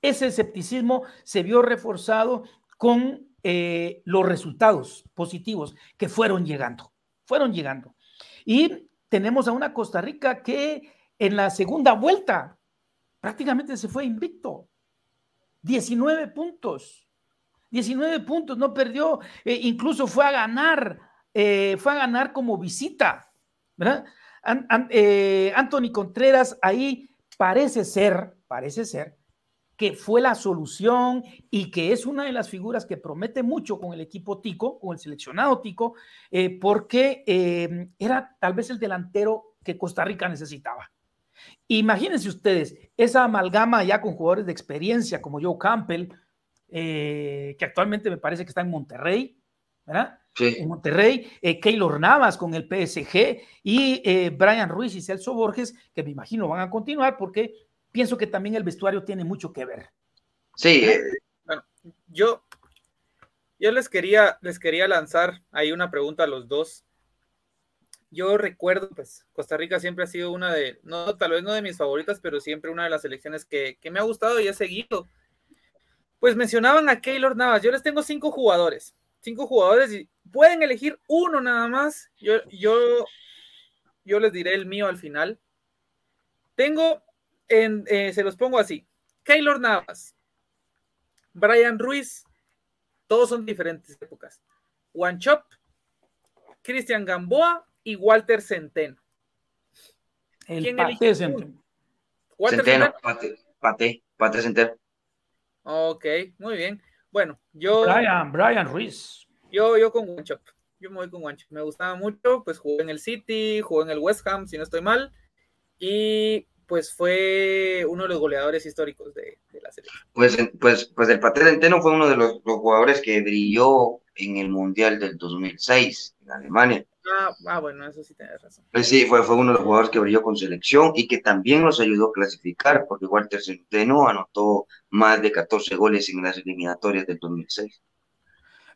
ese escepticismo se vio reforzado con eh, los resultados positivos que fueron llegando, fueron llegando. Y tenemos a una Costa Rica que en la segunda vuelta prácticamente se fue invicto. 19 puntos. 19 puntos, no perdió, eh, incluso fue a ganar, eh, fue a ganar como visita, ¿verdad? Anthony Contreras ahí parece ser, parece ser que fue la solución y que es una de las figuras que promete mucho con el equipo Tico, con el seleccionado Tico, eh, porque eh, era tal vez el delantero que Costa Rica necesitaba. Imagínense ustedes esa amalgama ya con jugadores de experiencia como Joe Campbell, eh, que actualmente me parece que está en Monterrey, ¿verdad? Sí. En Monterrey, Keylor Navas con el PSG y Brian Ruiz y Celso Borges, que me imagino van a continuar porque pienso que también el vestuario tiene mucho que ver. Sí. Eh, bueno, yo, yo les quería, les quería lanzar ahí una pregunta a los dos. Yo recuerdo, pues, Costa Rica siempre ha sido una de, no, tal vez no de mis favoritas, pero siempre una de las selecciones que, me ha gustado y he seguido. Pues mencionaban a Keylor Navas. Yo les tengo cinco jugadores, cinco jugadores y pueden elegir uno nada más. Yo, yo, yo les diré el mío al final. Tengo eh, se los pongo así. Keylor Navas, Brian Ruiz, todos son diferentes épocas. One Chop, Cristian Gamboa y Walter Centeno. El ¿Quién Pate Centeno. Walter Centeno, Pate, Pate, Pate Centeno. Ok, muy bien. Bueno, yo. Brian, Brian Ruiz. Yo, yo con One Chop. Yo me voy con One Chop. Me gustaba mucho, pues jugué en el City, jugué en el West Ham, si no estoy mal. Y pues fue uno de los goleadores históricos de, la selección. Pues, pues, pues el Pater Enteno fue uno de los, jugadores que brilló en el Mundial del 2006 en Alemania. Ah, ah, bueno, eso sí tienes razón. Pues sí, fue, fue uno de los jugadores que brilló con selección y que también nos ayudó a clasificar, porque Walter Centeno anotó más de 14 goles en las eliminatorias del 2006.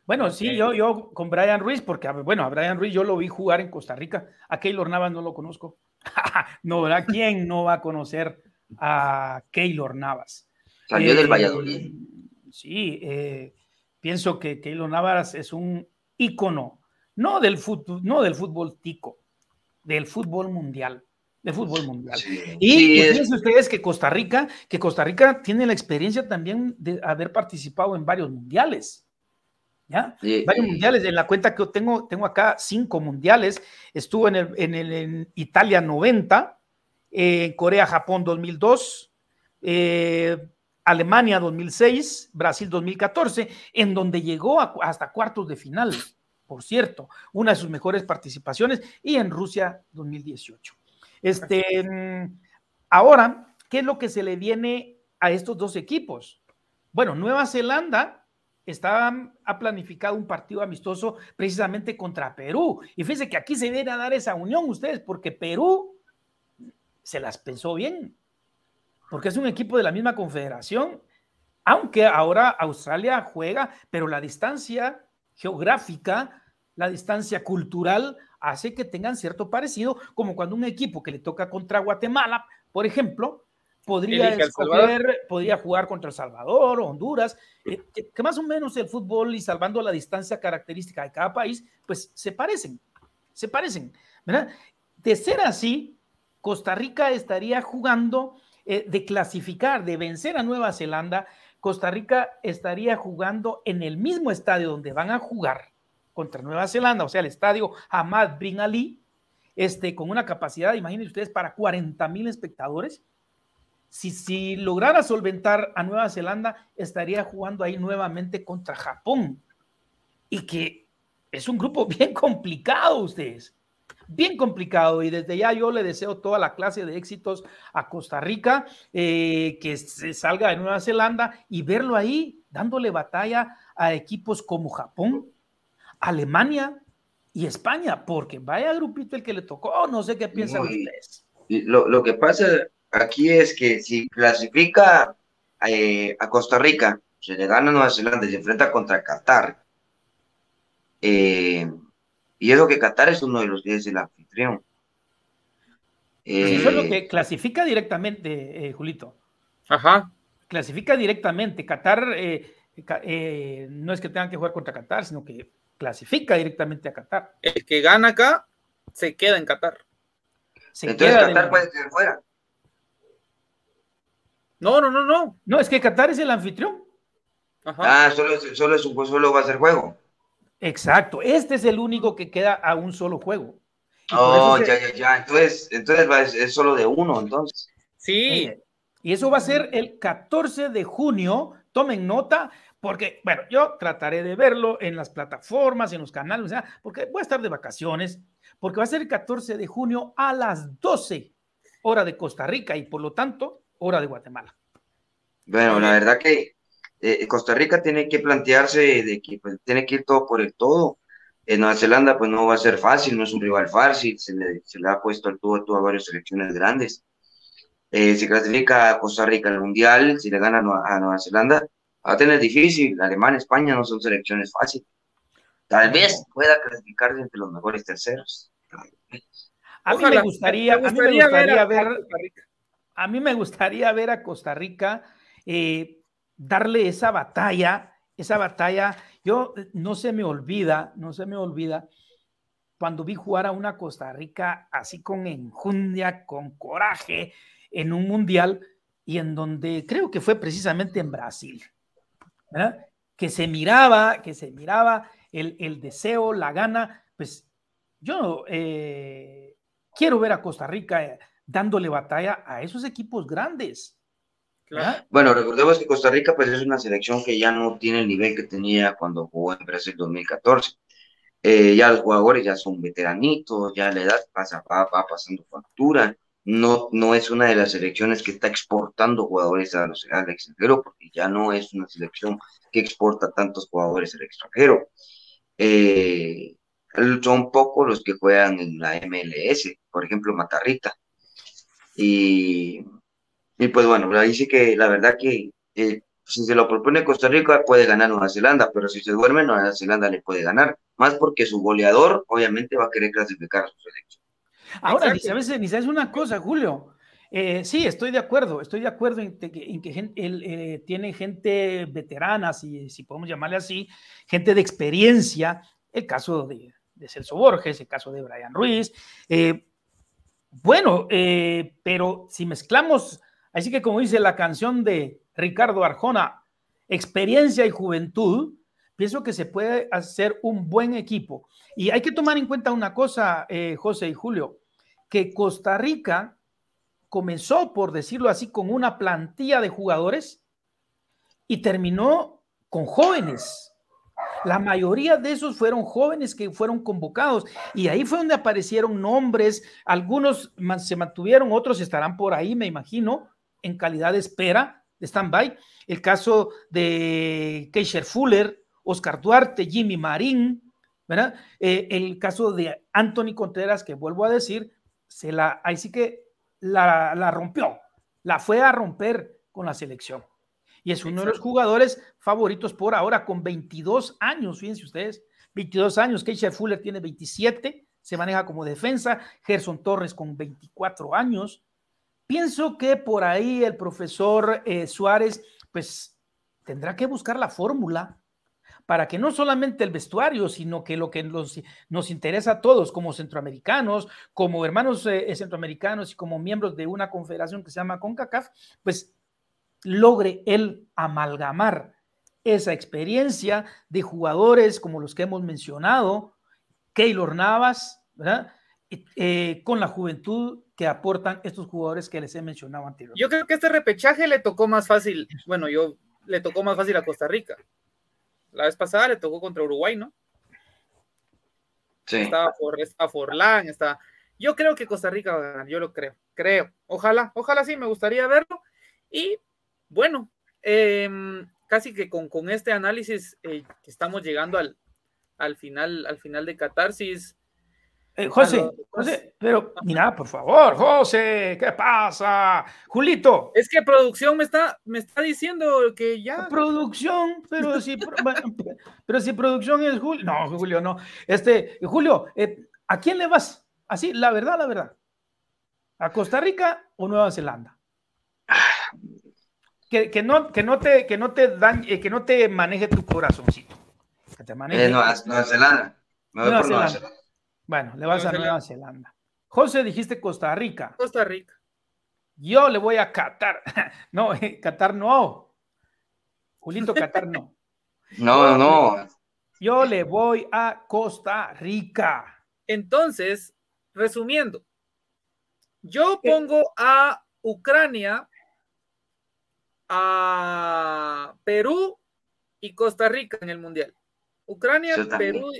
Bueno, sí, yo, yo con Brian Ruiz, porque bueno, a Brian Ruiz yo lo vi jugar en Costa Rica, a Keylor Navas no lo conozco. no, ¿verdad? ¿Quién no va a conocer a Keylor Navas? Salió del eh, Valladolid. Sí, eh, pienso que Keylor Navas es un ícono, no del fútbol, no del fútbol tico, del fútbol mundial. Del fútbol mundial. y fíjense ustedes que Costa Rica, que Costa Rica tiene la experiencia también de haber participado en varios mundiales. ¿Ya? Varios mundiales, en la cuenta que yo tengo, tengo acá cinco mundiales, estuvo en, el, en, el, en Italia 90, eh, Corea-Japón 2002, eh, Alemania 2006, Brasil 2014, en donde llegó hasta cuartos de final. por cierto, una de sus mejores participaciones, y en Rusia 2018. Este, ahora, ¿qué es lo que se le viene a estos dos equipos? Bueno, Nueva Zelanda está, ha planificado un partido amistoso precisamente contra Perú. Y fíjense que aquí se viene a dar esa unión ustedes, porque Perú se las pensó bien, porque es un equipo de la misma confederación, aunque ahora Australia juega, pero la distancia geográfica, la distancia cultural hace que tengan cierto parecido, como cuando un equipo que le toca contra Guatemala, por ejemplo, podría escoger, podría jugar contra El Salvador, Honduras, eh, que, más o menos el fútbol y salvando la distancia característica de cada país, pues se parecen, se parecen, ¿verdad? De ser así, Costa Rica estaría jugando eh, de clasificar, de vencer a Nueva Zelanda, Costa Rica estaría jugando en el mismo estadio donde van a jugar contra Nueva Zelanda, o sea, el estadio Ahmad Bin Ali, este, con una capacidad, imagínense ustedes, para 40 mil espectadores si, lograra solventar a Nueva Zelanda, estaría jugando ahí nuevamente contra Japón. Y que es un grupo bien complicado, ustedes. Bien complicado. Y desde ya yo le deseo toda la clase de éxitos a Costa Rica, eh, que se salga de Nueva Zelanda y verlo ahí dándole batalla a equipos como Japón, Alemania y España, porque vaya grupito el que le tocó. No sé qué piensan ustedes. Lo, lo que pasa aquí es que si clasifica eh, a Costa Rica, se le gana a Nueva Zelanda y se enfrenta contra Qatar, eh, y es lo que Qatar es uno de los 10 del anfitrión. eso es lo eh, que clasifica directamente, Julito. Ajá. Clasifica directamente. Qatar no es que tengan que jugar contra Qatar, sino que clasifica directamente a Qatar. El que gana acá se queda en Qatar. Entonces Qatar puede quedar fuera. No, no, no, no. No, es que Qatar es el anfitrión. Ah, solo, solo, solo va a ser juego. Exacto. Este es el único que queda a un solo juego. Oh, ya, ya, ya. Entonces, entonces es solo de uno, entonces. Sí. Eh, y eso va a ser el 14 de junio. Tomen nota, porque, bueno, yo trataré de verlo en las plataformas, en los canales, o sea, porque voy a estar de vacaciones, porque va a ser el 14 de junio a las 12 hora de Costa Rica y por lo tanto hora de Guatemala. Bueno, la verdad que eh, Costa Rica tiene que plantearse de que pues, tiene que ir todo por el todo. En Nueva Zelanda pues no va a ser fácil, no es un rival fácil, se le, se le ha puesto al todo, a varias selecciones grandes. Eh, si clasifica a Costa Rica al Mundial, si le gana a Nueva Zelanda, va a tener difícil. Alemania, España no son selecciones fáciles. Tal vez pueda clasificarse entre los mejores terceros. A mí me gustaría, a mí me gustaría ver, a mí me gustaría ver a Costa Rica eh, darle esa batalla, esa batalla. Yo eh, no se me olvida, no se me olvida cuando vi jugar a una Costa Rica así con enjundia, con coraje en un mundial y en donde creo que fue precisamente en Brasil, ¿verdad? que se miraba, que se miraba el, deseo, la gana, pues yo eh, quiero ver a Costa Rica dándole batalla a esos equipos grandes. Bueno, recordemos que Costa Rica pues es una selección que ya no tiene el nivel que tenía cuando jugó en Brasil 2014. Eh, ya los jugadores ya son veteranitos, ya la edad pasa, va, pasando factura. No, no es una de las selecciones que está exportando jugadores a los, al extranjero, porque ya no es una selección que exporta tantos jugadores al extranjero. Eh, son pocos los que juegan en la MLS, por ejemplo, Matarrita y, pues bueno, ahí sí que la verdad que eh, si se lo propone Costa Rica puede ganar Nueva Zelanda, pero si se duerme Nueva Zelanda le puede ganar, más porque su goleador obviamente va a querer clasificar a su selección. Ahora, ni sabes, ni sabes una cosa, Julio. Eh, sí, estoy de acuerdo, estoy de acuerdo en que, en que él, eh, tiene gente veterana, si, si podemos llamarle así, gente de experiencia, el caso de, de Celso Borges, el caso de Brian Ruiz, eh, bueno, eh, pero si mezclamos, así que como dice la canción de Ricardo Arjona, experiencia y juventud, pienso que se puede hacer un buen equipo. Y hay que tomar en cuenta una cosa, eh, José y Julio, que Costa Rica comenzó, por decirlo así, con una plantilla de jugadores y terminó con jóvenes. La mayoría de esos fueron jóvenes que fueron convocados y ahí fue donde aparecieron nombres, algunos se mantuvieron, otros estarán por ahí, me imagino, en calidad de espera, de stand-by. El caso de Keisher Fuller, Oscar Duarte, Jimmy Marín, ¿verdad? Eh, el caso de Anthony Contreras, que vuelvo a decir, se la, ahí sí que la, la rompió, la fue a romper con la selección. Y es uno de los jugadores favoritos por ahora, con 22 años, fíjense ustedes, 22 años, Keisha Fuller tiene 27, se maneja como defensa, Gerson Torres con 24 años. Pienso que por ahí el profesor eh, Suárez, pues tendrá que buscar la fórmula para que no solamente el vestuario, sino que lo que nos, nos interesa a todos como centroamericanos, como hermanos eh, centroamericanos y como miembros de una confederación que se llama CONCACAF, pues logre él amalgamar esa experiencia de jugadores como los que hemos mencionado, Keylor Navas, ¿verdad? Eh, con la juventud que aportan estos jugadores que les he mencionado anteriormente. Yo creo que este repechaje le tocó más fácil, bueno, yo le tocó más fácil a Costa Rica. La vez pasada le tocó contra Uruguay, ¿no? Sí. Estaba a Forlán, está. Yo creo que Costa Rica va a ganar, yo lo creo, creo. Ojalá, ojalá sí, me gustaría verlo. Y bueno, em, casi que con, este análisis eh, estamos llegando al, al, final, al final de Catarsis. Eh, José, José, pero mira, por favor, José, ¿qué pasa? Julito. Es que producción me está, me está diciendo que ya. Producción, pero si, pero si producción es Julio. No, Julio, no. Este, Julio, eh, ¿a quién le vas? Así, la verdad, la verdad. ¿A Costa Rica o Nueva Zelanda? Que, no, que, no te, que, no te dan, eh, que no te maneje tu corazoncito. Que te maneje. Eh, Nueva, Zelanda. Nueva, Zelanda. Bueno, le vas a Nueva Zelanda. José, dijiste Costa Rica. Costa Rica. Yo le voy a Qatar. No, eh, Qatar no. Julito, Qatar no. No, no. Yo le voy a Costa Rica. Entonces, resumiendo, yo pongo a Ucrania a Perú y Costa Rica en el Mundial. Ucrania, Perú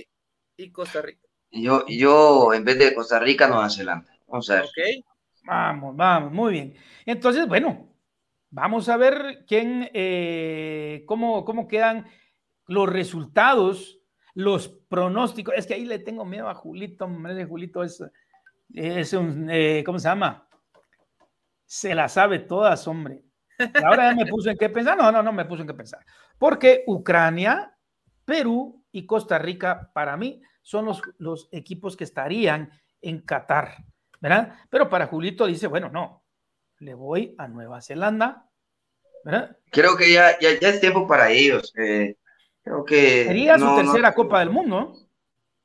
y Costa Rica. Yo, yo, en vez de Costa Rica, Nueva Zelanda. Vamos a ver. Vamos, vamos, muy bien. Entonces, bueno, vamos a ver quién, eh, cómo, cómo quedan los resultados, los pronósticos. Es que ahí le tengo miedo a Julito. Julito es, es un, eh, ¿cómo se llama? Se la sabe todas, hombre ahora ya me puso en qué pensar. No, no, no me puso en qué pensar. Porque Ucrania, Perú y Costa Rica, para mí, son los, los equipos que estarían en Qatar, ¿verdad? Pero para Julito dice, bueno, no, le voy a Nueva Zelanda, ¿verdad? Creo que ya, ya, es tiempo para ellos. Eh, creo que... Sería su tercera Copa del Mundo.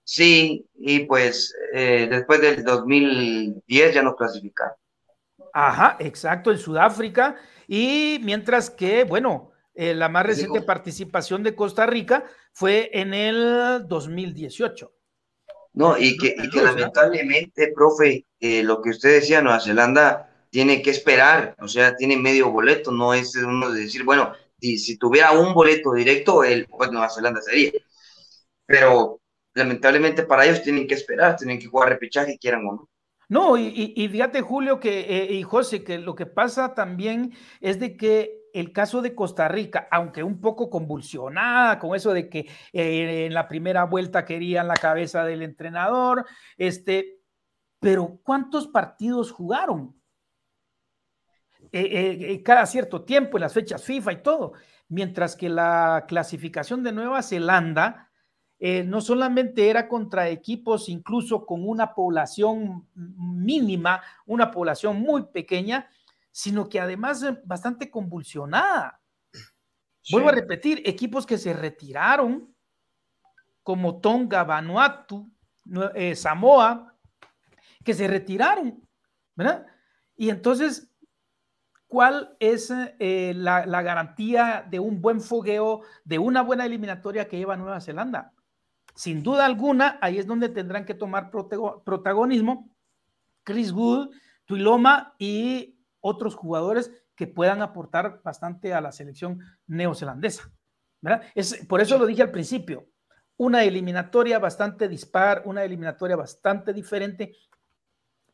Sí, y pues eh, después del 2010 ya no clasificaron. Ajá, exacto, en Sudáfrica y mientras que, bueno, eh, la más reciente participación de Costa Rica fue en el 2018. No, y que, lamentablemente, profe, eh, lo que usted decía, Nueva Zelanda tiene que esperar, o sea, tiene medio boleto, no es uno de decir, bueno, si, si tuviera un boleto directo, el, pues Nueva Zelanda sería. Pero lamentablemente para ellos tienen que esperar, tienen que jugar repechaje, quieran o no. No, y, fíjate, Julio, que, eh, y José, que lo que pasa también es de que el caso de Costa Rica, aunque un poco convulsionada con eso de que eh, en la primera vuelta querían la cabeza del entrenador, este, pero ¿cuántos partidos jugaron? Eh, cada cierto tiempo, en las fechas FIFA y todo, mientras que la clasificación de Nueva Zelanda eh, no solamente era contra equipos incluso con una población mínima, una población muy pequeña, sino que además bastante convulsionada. Vuelvo a repetir, equipos que se retiraron, como Tonga, Vanuatu, eh, Samoa, que se retiraron, ¿verdad? Y entonces, ¿cuál es eh, la, la, garantía de un buen fogueo, de una buena eliminatoria que lleva Nueva Zelanda? Sin duda alguna, ahí es donde tendrán que tomar protagonismo Chris Wood, Tuiloma y otros jugadores que puedan aportar bastante a la selección neozelandesa. Es, por eso lo dije al principio. una eliminatoria bastante dispar, una eliminatoria bastante diferente,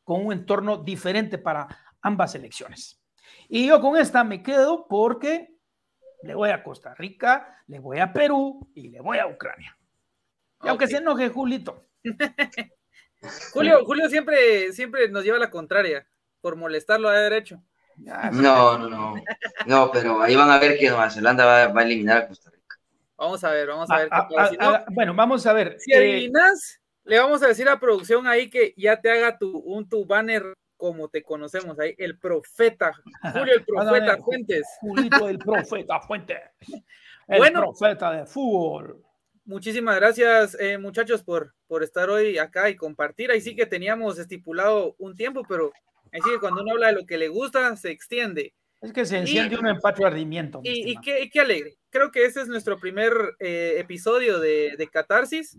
con un entorno diferente para ambas elecciones. Y yo con esta me quedo porque le voy a Costa Rica, le voy a Perú y le voy a Ucrania. Y aunque se enoje Julito. Julio, Julio siempre, siempre nos lleva a la contraria por molestarlo a derecho. No, no, no. No, pero ahí van a ver que Nueva Zelanda va, a eliminar a Costa Rica. Vamos a ver, vamos a ver. Ah, ah, ah, bueno, vamos a ver. Si adivinas, le vamos a decir a producción ahí que ya te haga tu, un tu banner como te conocemos ahí, el profeta, Julio el profeta Fuentes. Julito el profeta Fuentes. El bueno, profeta de fútbol. Muchísimas gracias, eh, muchachos, por, por estar hoy acá y compartir. Ahí sí que teníamos estipulado un tiempo, pero ahí sí que cuando uno habla de lo que le gusta, se extiende. Es que se enciende un empate ardimiento. Y, qué, qué, alegre. Creo que este es nuestro primer eh, episodio de, de Catarsis.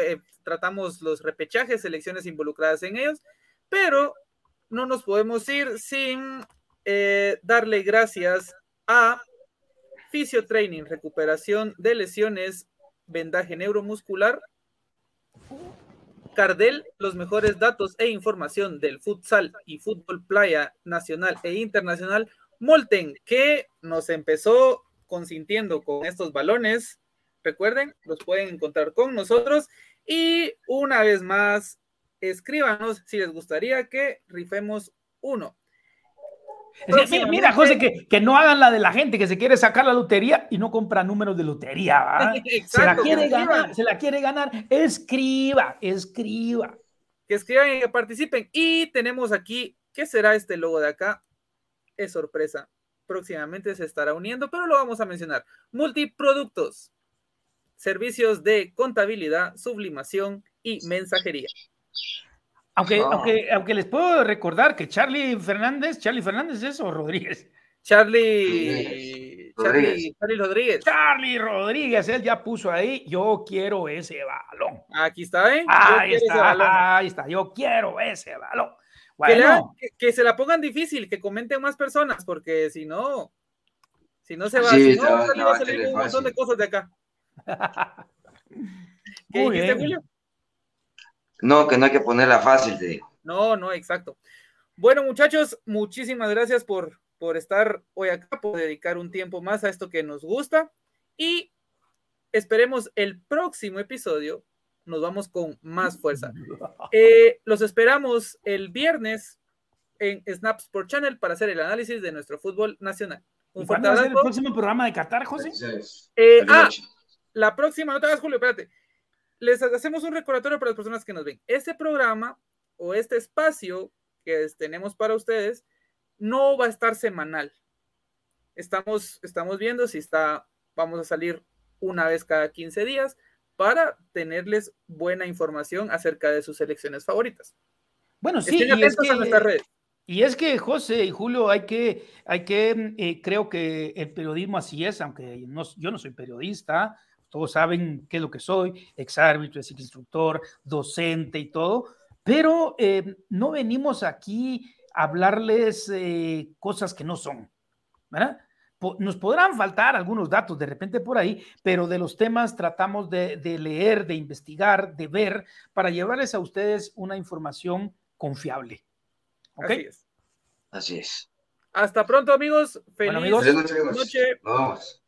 Eh, tratamos los repechajes, selecciones involucradas en ellos, pero no nos podemos ir sin eh, darle gracias a Fisiotraining, recuperación de lesiones, vendaje neuromuscular, Cardel, los mejores datos e información del futsal y fútbol playa nacional e internacional, Molten, que nos empezó consintiendo con estos balones, recuerden, los pueden encontrar con nosotros. Y una vez más, escríbanos si les gustaría que rifemos uno. Mira, José, que, no hagan la de la gente que se quiere sacar la lotería y no compra números de lotería. se la quiere ganar, se la quiere ganar. Escriba, escriba. Que escriban y que participen. Y tenemos aquí, ¿qué será este logo de acá? Es sorpresa. Próximamente se estará uniendo, pero lo vamos a mencionar. Multiproductos. Servicios de contabilidad, sublimación y mensajería. Aunque, aunque, aunque les puedo recordar que Charlie Fernández, Charlie Fernández es o Rodríguez. Charlie, Charlie, Rodríguez. Charlie Rodríguez, él ya puso ahí, yo quiero ese balón. Aquí está, ¿eh? Ahí está, ahí está, yo quiero ese balón. Bueno. Que, se la pongan difícil, que comenten más personas, porque si no, si no se va, si no, va a salir un montón de cosas de acá. ¿Qué dijiste, Julio? No, que no hay que ponerla fácil, te digo. No, no, exacto. Bueno, muchachos, muchísimas gracias por, por estar hoy acá, por dedicar un tiempo más a esto que nos gusta. Y esperemos el próximo episodio. Nos vamos con más fuerza. Eh, los esperamos el viernes en Snap Sport Channel para hacer el análisis de nuestro fútbol nacional. Un ¿Cuándo va a ser el próximo programa de Qatar, José? Eh, ah, la próxima, no te hagas, Julio, espérate les hacemos un recordatorio para las personas que nos ven. Este programa o este espacio que tenemos para ustedes no va a estar semanal. Estamos, estamos viendo si está, vamos a salir una vez cada 15 días para tenerles buena información acerca de sus selecciones favoritas. Bueno, sí, y es, que, y es que José y Julio, hay que, hay que, eh, creo que el periodismo así es, aunque no, yo no soy periodista, todos saben qué es lo que soy, ex árbitro, ex instructor, docente y todo, pero eh, no venimos aquí a hablarles eh, cosas que no son, ¿verdad? Nos podrán faltar algunos datos de repente por ahí, pero de los temas tratamos de, leer, de investigar, de ver, para llevarles a ustedes una información confiable. ¿Ok? Así es. Así es. Hasta pronto, amigos. Feliz, noche. Vamos.